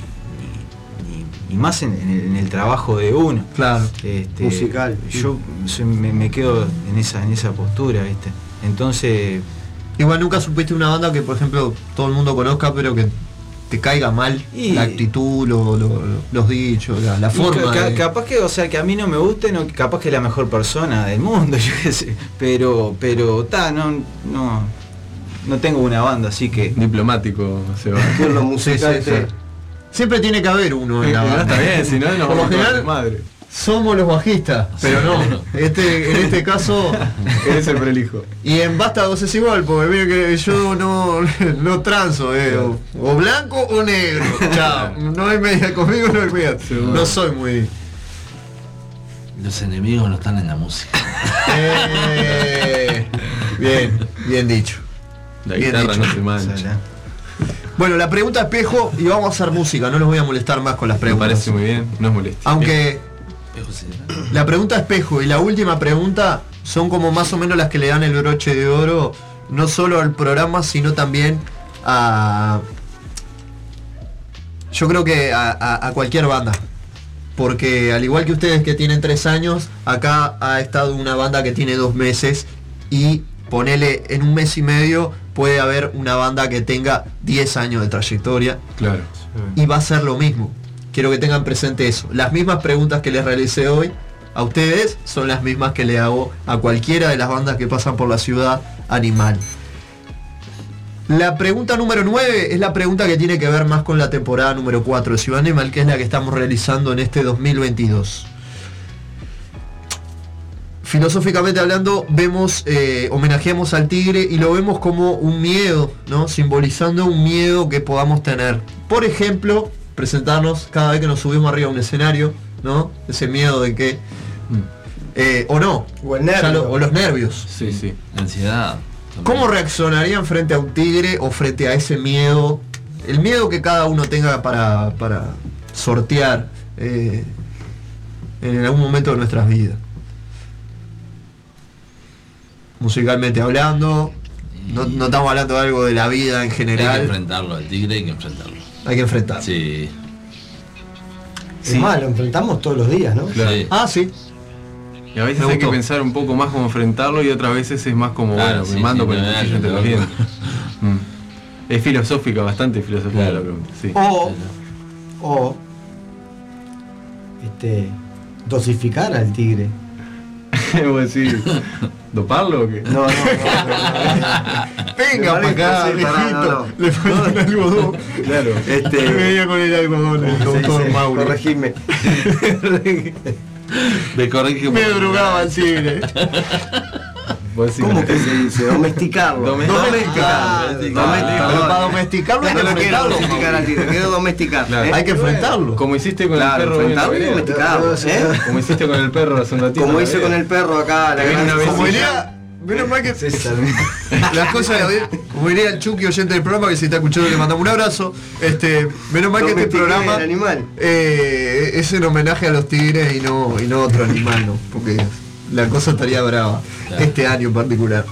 ni más en, en el, en el trabajo de uno. Claro. Este, Musical. Yo soy- me, me quedo en esa, en esa postura, ¿viste? Entonces, Igual nunca supiste una banda que, por ejemplo, todo el mundo conozca, pero que te caiga mal Y- la actitud, lo- lo- lo- los dichos, la, la y forma. ca- ca- de- capaz que, o sea, que a mí no me guste, no, capaz que es la mejor persona del mundo, yo qué sé. Pero, pero, ta, no, no, no tengo una banda, así que. Diplomático se va. Musical sí, sí. te- Siempre tiene que haber uno en la No, banda. está bien, si no, Por lo general, madre. somos los bajistas, pero no. Este, en este caso. Eres el prolijo. Y en Basta vos es igual, porque mira que yo no, no transo, eh, o, o blanco o negro. Chao, no hay media conmigo, no hay media. No soy muy. Los enemigos no están en la música. Eh, bien, bien dicho. La Bien guitarra dicho. no se mancha. Bueno, la pregunta espejo y vamos a hacer música, no los voy a molestar más con las Me preguntas. parece muy bien, no es molesto. Aunque la pregunta espejo y la última pregunta son como más o menos las que le dan el broche de oro, no solo al programa, sino también a. Yo creo que a, a- a cualquier banda. Porque al igual que ustedes que tienen tres años, acá ha estado una banda que tiene dos meses y ponele en un mes y medio puede haber una banda que tenga 10 años de trayectoria Claro. y va a ser lo mismo. Quiero que tengan presente eso. Las mismas preguntas que les realicé hoy a ustedes son las mismas que le hago a cualquiera de las bandas que pasan por la ciudad animal. La pregunta número 9 es la pregunta que tiene que ver más con la temporada número 4 de Ciudad Animal, que es la que estamos realizando en este 2022. Filosóficamente hablando, vemos, eh, homenajeamos al tigre y lo vemos como un miedo, ¿no? Simbolizando un miedo que podamos tener. Por ejemplo, presentarnos cada vez que nos subimos arriba a un escenario, ¿no? Ese miedo de que. eh, o no. O el Ya nervio. lo- o los nervios. Sí, sí. Ansiedad. ¿Cómo reaccionarían frente a un tigre o frente a ese miedo? El miedo que cada uno tenga para, para sortear eh, en algún momento de nuestras vidas. Musicalmente hablando, no, no estamos hablando de algo de la vida en Hay que general. enfrentarlo, al tigre hay que enfrentarlo. Hay que enfrentarlo. Sí. Es más, lo enfrentamos todos los días, ¿no? Claro. Ah, sí. Y a veces Me hay que pensar un poco más cómo enfrentarlo y otras veces es más como, Claro, bueno, sí, me mando sí, con el cuchillo entre los dientes. Mm. Es filosófica, bastante filosófica la pregunta. Sí. O, o este, dosificar al tigre. ¿Vos decís, ¿Doparlo o qué? No, no, no. Venga para acá, viejito. Le falta el algodón. Claro. Este, Venía con el algodón, el ¿cómo se doctor? Mauri. Corregime. Me corrige Me drogaba el tigre. ¿Cómo que se dice? Domesticarlo. Domesticarlo. Domesticarlo. Pero para domesticarlo hay No que lo quiero enfrentarlo. dosificar al tigre, quiero domesticar. Claro. ¿eh? Hay que enfrentarlo. Como hiciste con Claro, el perro enfrentarlo y domesticarlo. ¿eh? Como hiciste con el perro hace un ratito. Como hice con el perro acá, la Te gran Como diría, menos mal que César. las cosas como diría el Chucky oyente del programa que si está escuchando le mandamos un abrazo. Este, menos mal que este programa el animal. eh, es en homenaje a los tigres y no, y no a otro animal, ¿no? Porque la cosa estaría brava. Claro. Este año en particular.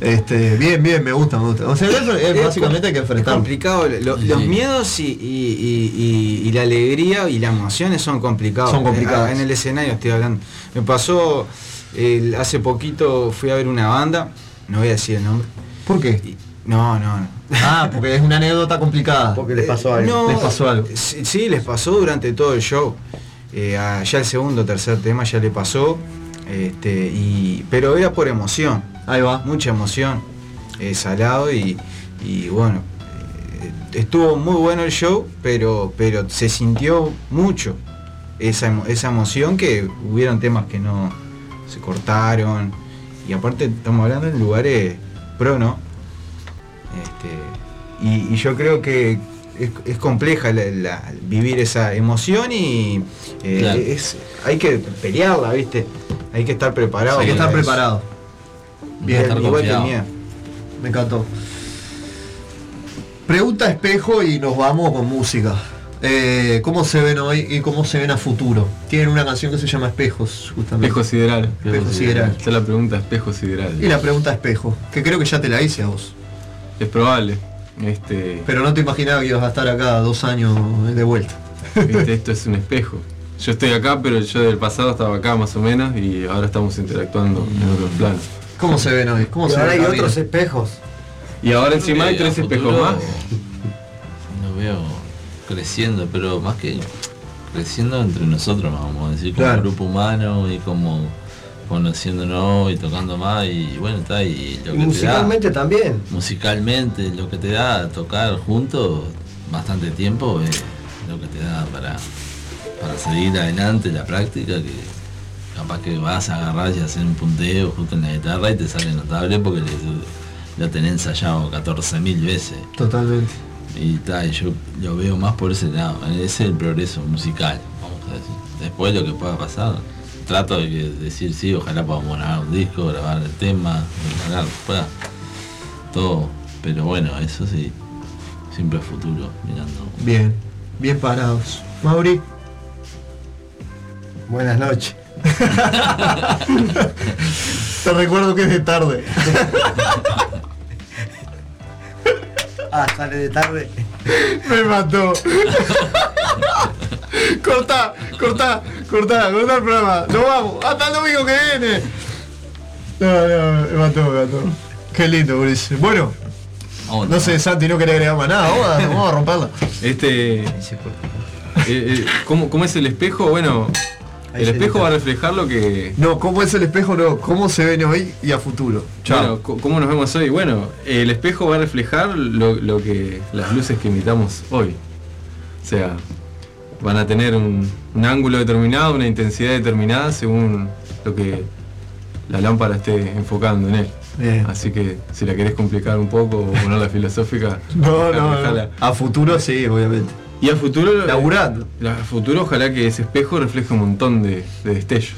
Este, bien, bien, me gusta, me gusta. O sea, eso es, básicamente hay que Es enfrentarlo. complicado, lo- Sí. los miedos y, y- y- y- y la alegría y las emociones son complicados. Son complicados. Eh, En el escenario estoy hablando. Me pasó, el- hace poquito fui a ver una banda, no voy a decir el nombre. ¿Por qué? y- no, no, no. Ah, porque es una anécdota complicada. Porque les pasó algo. No, Les pasó algo. Sí, sí, les pasó durante todo el show. Eh, ya el segundo, tercer tema ya le pasó. Este, y, pero era por emoción, Ahí va. mucha emoción, eh, salado y, y bueno, eh, estuvo muy bueno el show, pero, pero se sintió mucho esa, esa emoción que hubieron temas que no se cortaron y aparte estamos hablando en lugares pro, ¿no? Este, y, y yo creo que es, es compleja la- la- vivir esa emoción y eh, Claro. es, hay que pelearla, ¿viste? Hay que estar preparado. Hay que estar preparado. Bien, estar Igual que miedo. Me encantó. Pregunta espejo y nos vamos con música. Eh, ¿Cómo se ven hoy y cómo se ven a futuro? Tienen una canción que se llama Espejos, justamente. Espejo sideral. Espejo sideral. Esta es la pregunta, espejo sideral. Y la pregunta espejo, que creo que ya te la hice a vos. Es probable. Este, Pero no te imaginaba que ibas a estar acá dos años de vuelta. Viste, esto es un espejo. Yo estoy acá, pero yo del pasado estaba acá más o menos y ahora estamos interactuando en otros planos. ¿Cómo se ven hoy? ¿Cómo Y se ahora ven hay otros vida? espejos. Y ahora encima hay tres espejos más. Lo veo creciendo, pero más que creciendo entre nosotros, vamos a decir, como Claro. grupo humano y como conociéndonos y tocando más y bueno, está y lo Y que musicalmente también. te da musicalmente lo que te da tocar juntos bastante tiempo es lo que te da para para seguir adelante la práctica que capaz que vas a agarrar y hacer un punteo justo en la guitarra y te sale notable porque lo tenés ensayado 14.000 veces. Totalmente. Y tal, yo lo veo más por ese lado, ese es el progreso musical, vamos a decir. Después lo que pueda pasar, trato de que- decir sí, ojalá podamos grabar un disco, grabar el tema, grabar, pueda, todo, pero bueno, eso sí, siempre a futuro, mirando. Bien, bien parados. Mauri. Buenas noches. Te recuerdo que es de tarde. Ah, sale de tarde. Me mató. corta, corta, corta, corta el programa. Nos vamos. Hasta el domingo que viene. No, no, me mató, me mató. Qué lindo, Boris. Bueno, no sé, Santi, no quería agregar más nada. Vamos a, vamos a romperla. Este. eh, eh, ¿cómo, cómo es el espejo? Bueno, El espejo va a reflejar lo que. No, ¿cómo es el espejo? No, ¿cómo se ven hoy y a futuro? Chao. Bueno, ¿cómo nos vemos hoy? Bueno, el espejo va a reflejar lo, lo que. las luces que imitamos hoy. O sea, van a tener un, un ángulo determinado, una intensidad determinada según lo que la lámpara esté enfocando en él. Bien. Así que si la querés complicar un poco o ponerla filosófica, No, no. A futuro sí, obviamente. Y a futuro. Laburando. A futuro ojalá que ese espejo refleje un montón de, de destellos.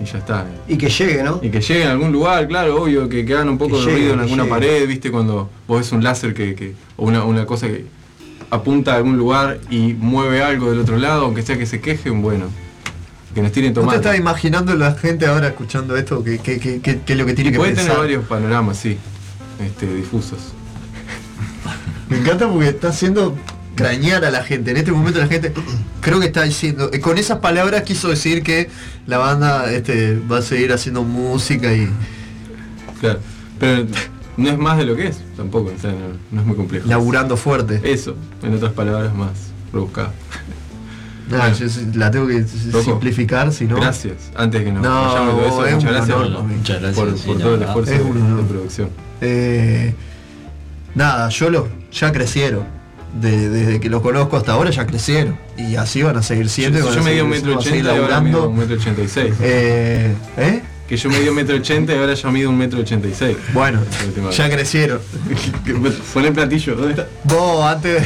Y ya está. Y que llegue, ¿no? Y que llegue a algún lugar, claro, obvio, que, que hagan un poco Que de llegue, ruido en alguna llegue. pared, viste, cuando vos ves un láser que, que- o una, una cosa que apunta a algún lugar y mueve algo del otro lado, aunque sea que se quejen, bueno. Que nos tiren ¿No te tomate. estás imaginando la gente ahora escuchando esto? ¿Qué, qué, qué, qué- qué es lo que tiene Y que puede pensar? tener varios panoramas, sí. Este, difusos. Me encanta porque está haciendo crañar a la gente. En este momento la gente creo que está diciendo, eh, con esas palabras quiso decir que la banda este, va a seguir haciendo música y Claro. Pero no es más de lo que es, tampoco, o sea, no, no es muy complejo. laburando fuerte. Eso, en otras palabras más rebuscadas. No, yo la tengo que simplificar, si no. Gracias. Antes que nos No, vayamos de todo es eso, muchas un gracias, honor. Muchas gracias, por, sí, por la todo el esfuerzo Es de, un honor. de producción. Eh, nada, yo lo, ya crecieron. De- desde que los conozco hasta ahora ya crecieron. Y así van a seguir siendo. y Yo, van yo a medí seguir- un metro ochenta y ahora un metro ochenta y seis. Eh, ¿eh? Que yo medí un metro ochenta y ahora ya mido un metro ochenta y seis. Bueno, ya crecieron. Pon el platillo, ¿dónde está? Vos antes.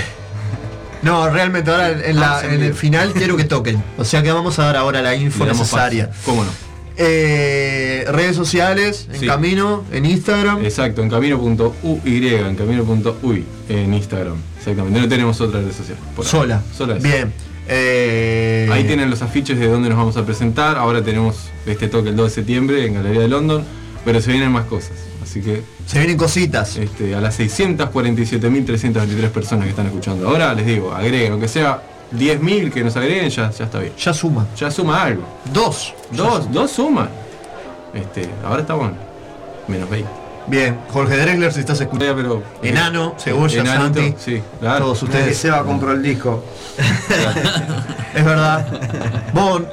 No, realmente ahora en, la- Ah, en el final quiero que toquen. O sea que vamos a dar ahora la info necesaria. paso. ¿Cómo no? Eh, redes sociales, en Sí. camino, en Instagram. Exacto, en camino.uy, en camino.uy, en Instagram. Exactamente, no tenemos otra red social. Sola. Sola. Bien. Eh, Ahí tienen los afiches de dónde nos vamos a presentar. Ahora tenemos este toque el 2 de septiembre en Galería de London, pero se vienen más cosas. Así que Se vienen cositas. este, a las 647.323 personas que están escuchando ahora, les digo, agreguen, aunque sea 10.000 que nos agreguen, ya, ya está bien. Ya suma. Ya suma algo. Dos. Dos, dos suman. Este, ahora está bueno. Menos 20. Bien. Jorge Dregler, si estás escuchando. Pero, Enano, Cebolla, Enanito, Santi. Sí, claro. Todos Que ustedes. Seba compró el disco. Es verdad. Bon,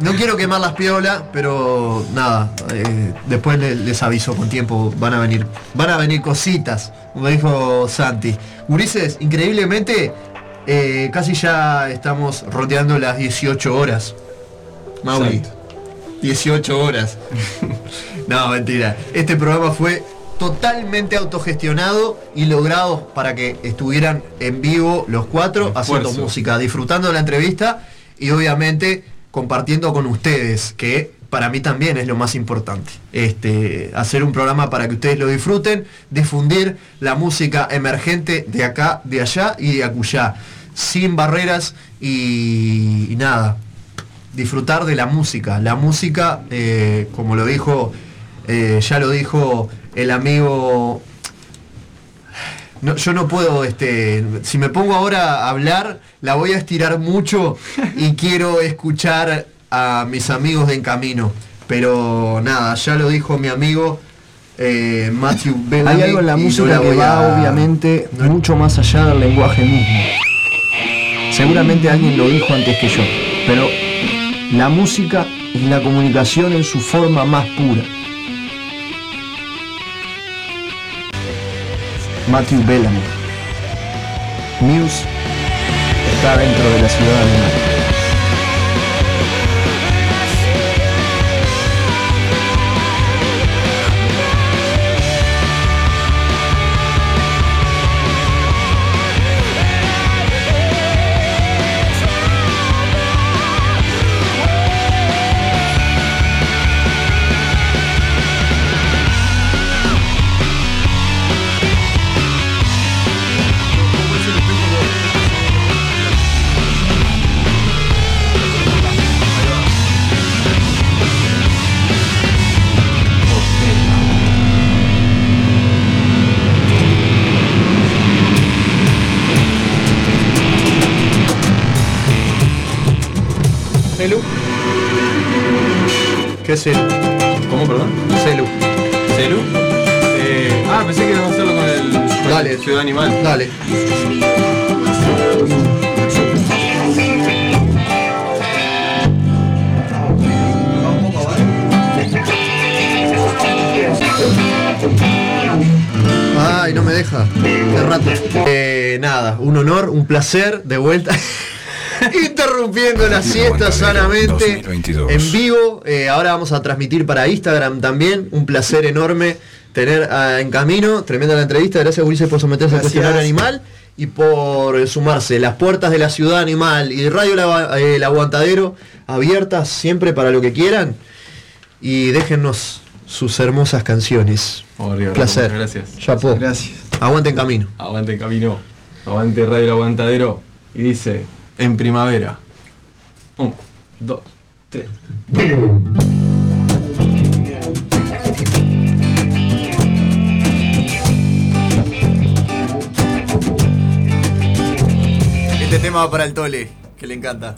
no quiero quemar las piolas, pero nada, eh, después le- les aviso con tiempo, van a venir, van a venir cositas, como dijo Santi. Ulises, increíblemente, eh, casi ya estamos rodeando las 18 horas. Mauri. Exacto. 18 horas. no, mentira. Este programa fue totalmente autogestionado y logrado para que estuvieran en vivo los cuatro haciendo música, disfrutando de la entrevista y obviamente compartiendo con ustedes, que para mí también es lo más importante. Este, hacer un programa para que ustedes lo disfruten, difundir la música emergente de acá, de allá y de acullá, sin barreras y, y nada, disfrutar de la música. La música, eh, como lo dijo, eh, ya lo dijo el amigo. No, yo no puedo, este, si me pongo ahora a hablar, la voy a estirar mucho y quiero escuchar a mis amigos de En Camino. Pero nada, ya lo dijo mi amigo eh, Matthew Bellamy. Hay algo en la música la que va a- obviamente mucho más allá del lenguaje mismo. Seguramente alguien lo dijo antes que yo, pero la música es la comunicación en su forma más pura. Matthew Bellamy. Muse está dentro de la ciudad animal. Dale. Ciudad Animal. Dale. Ay, no me deja. De rato. Eh, nada, un honor, un placer, de vuelta. Interrumpiendo la siesta sanamente en vivo. Eh, ahora vamos a transmitir para Instagram también. Un placer enorme tener ah, en camino. Tremenda la entrevista. Gracias, Ulises, por someterse al cuestionario animal y por eh, sumarse. Las puertas de la ciudad animal y Radio La- eh, El Aguantadero abiertas siempre para lo que quieran. Y déjennos sus hermosas canciones. Arriba, placer. Gracias. Chapó. Gracias. Aguante en camino. Aguante camino. Aguante Radio El Aguantadero. Y dice, en primavera. Un, dos, tres. Tema para el Tole, que le encanta.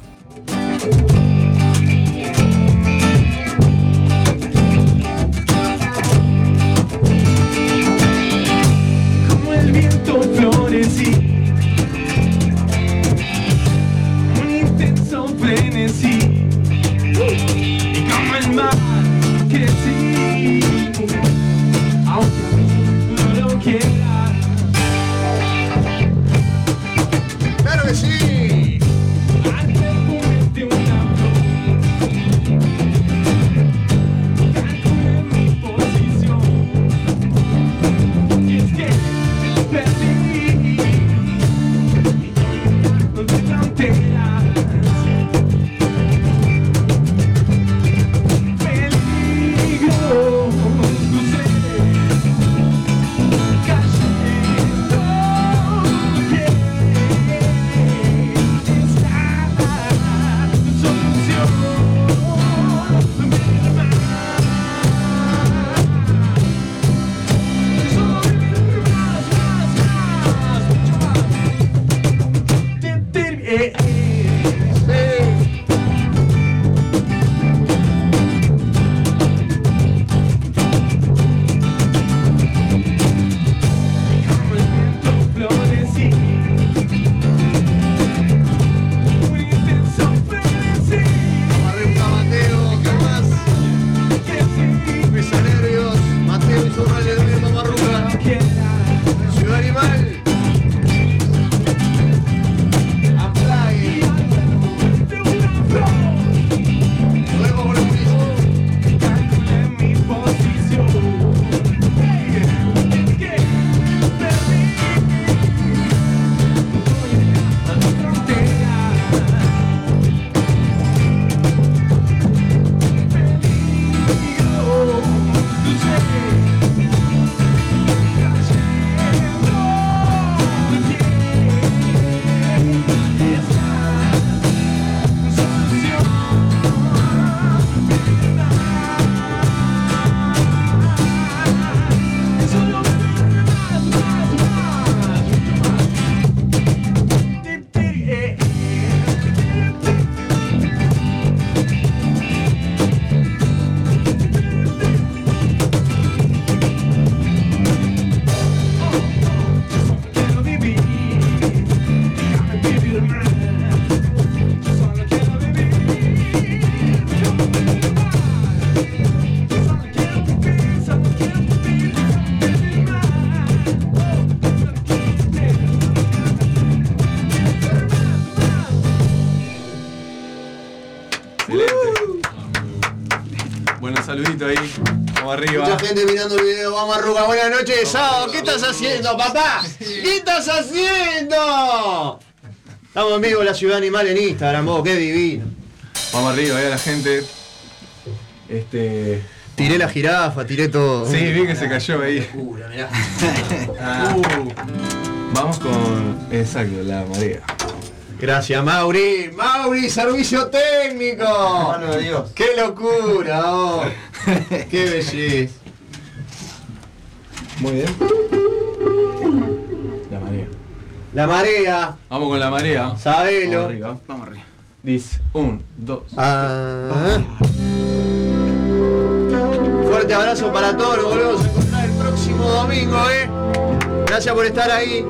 Saludito ahí. Vamos arriba. Mucha gente mirando el video. Vamos Arruga, buenas noches. Sao, ¿qué estás haciendo, papá? ¿Qué estás haciendo? Estamos en vivo en la ciudad animal en Instagram, vos, qué divino. Vamos arriba, ahí a la gente. Este. Tiré la jirafa, tiré todo. Sí, vi que se cayó ahí. Ah. Uh, vamos con. Exacto, la marea. Gracias, Mauri. Mauri, servicio técnico. Mano de Dios. Qué locura, oh. Qué belleza. Muy bien. La marea. La marea. Vamos con la marea. Sabelo. Vamos arriba. Vamos arriba. Dice, un, dos. Ah. Fuerte abrazo para todos, nos volvemos a encontrar el próximo domingo, ¿eh? Gracias por estar ahí.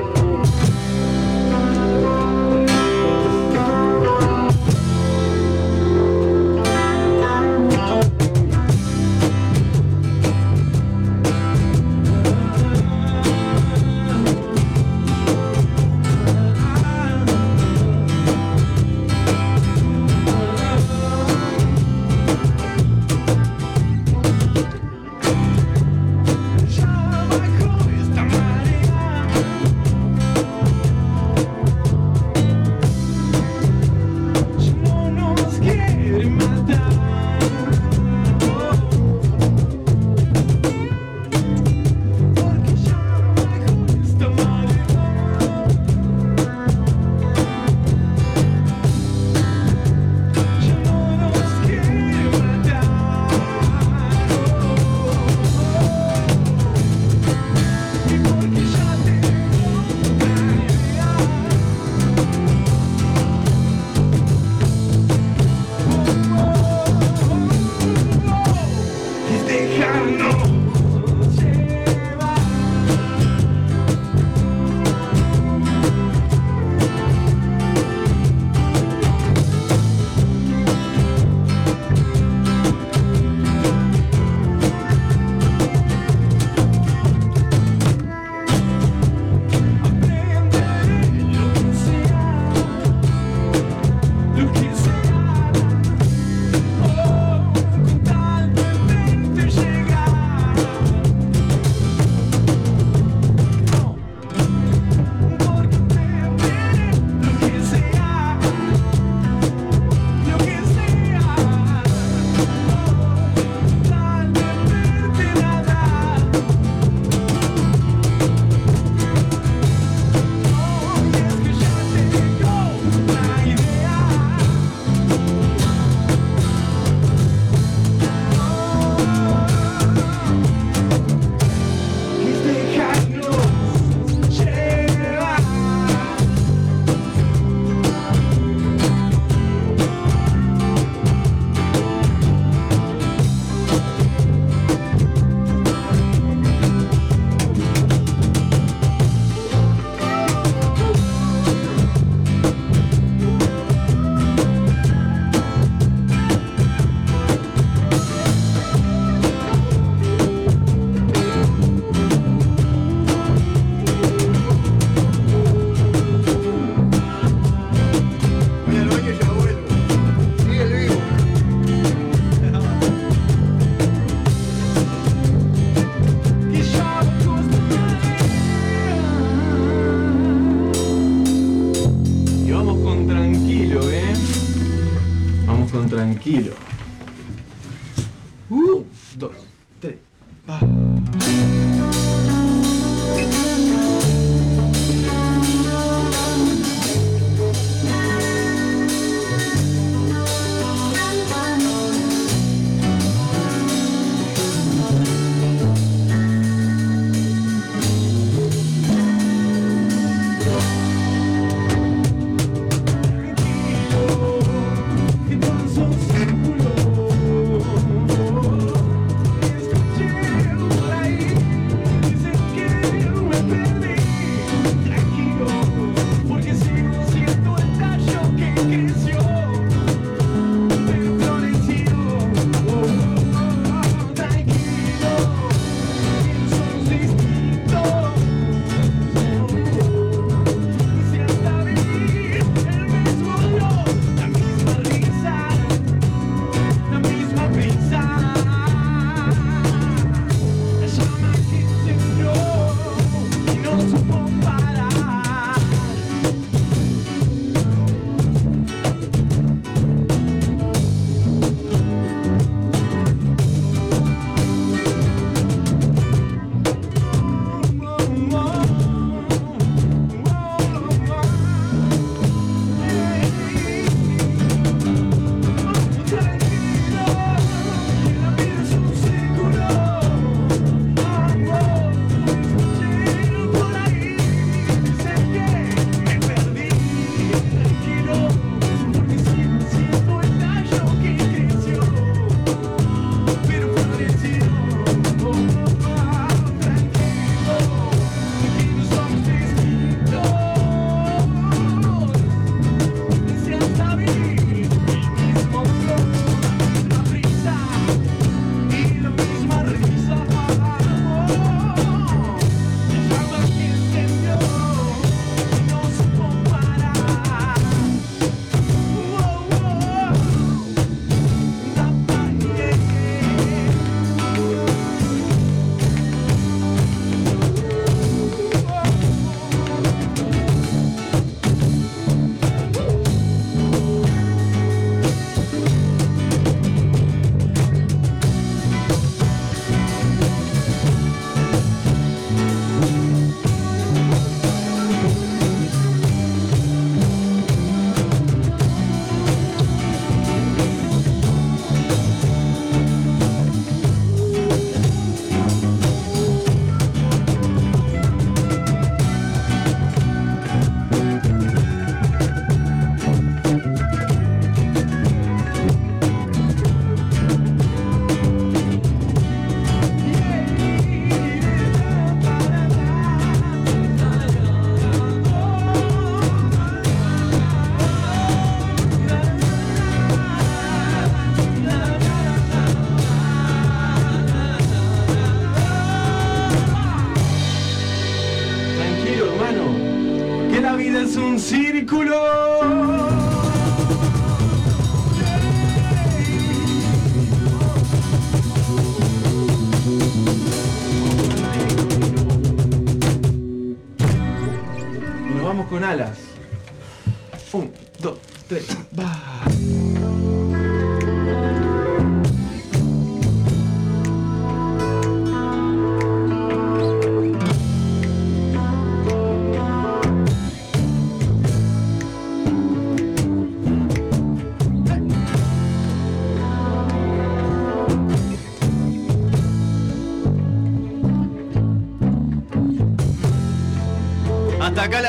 gatilho.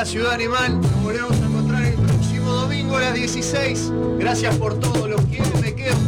Ciudad Animal. Nos volvemos a encontrar el próximo domingo a las 16. Gracias por todo, los quiero, me quedo.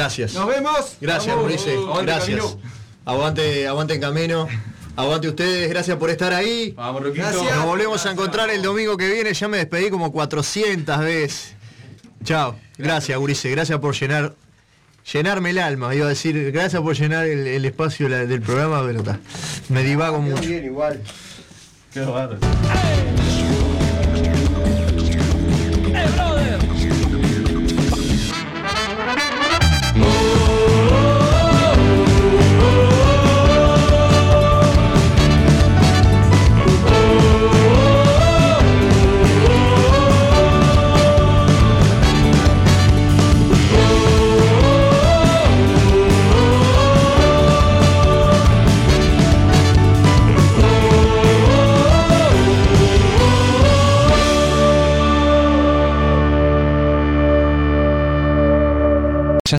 Gracias. Nos vemos. Gracias, Vamos. Maurice. Aguante, Gracias. Aguante, aguante en camino. Aguante ustedes, gracias por estar ahí. Vamos, Roquito. Gracias. Nos volvemos a encontrar el domingo que viene. Ya me despedí como 400 veces. Chao. Gracias, Gurice. Gracias por llenar. Llenarme el alma, iba a decir, gracias por llenar el, el espacio la- del programa, pero está. Me divago mucho. Bien, igual. Qué bárbaro.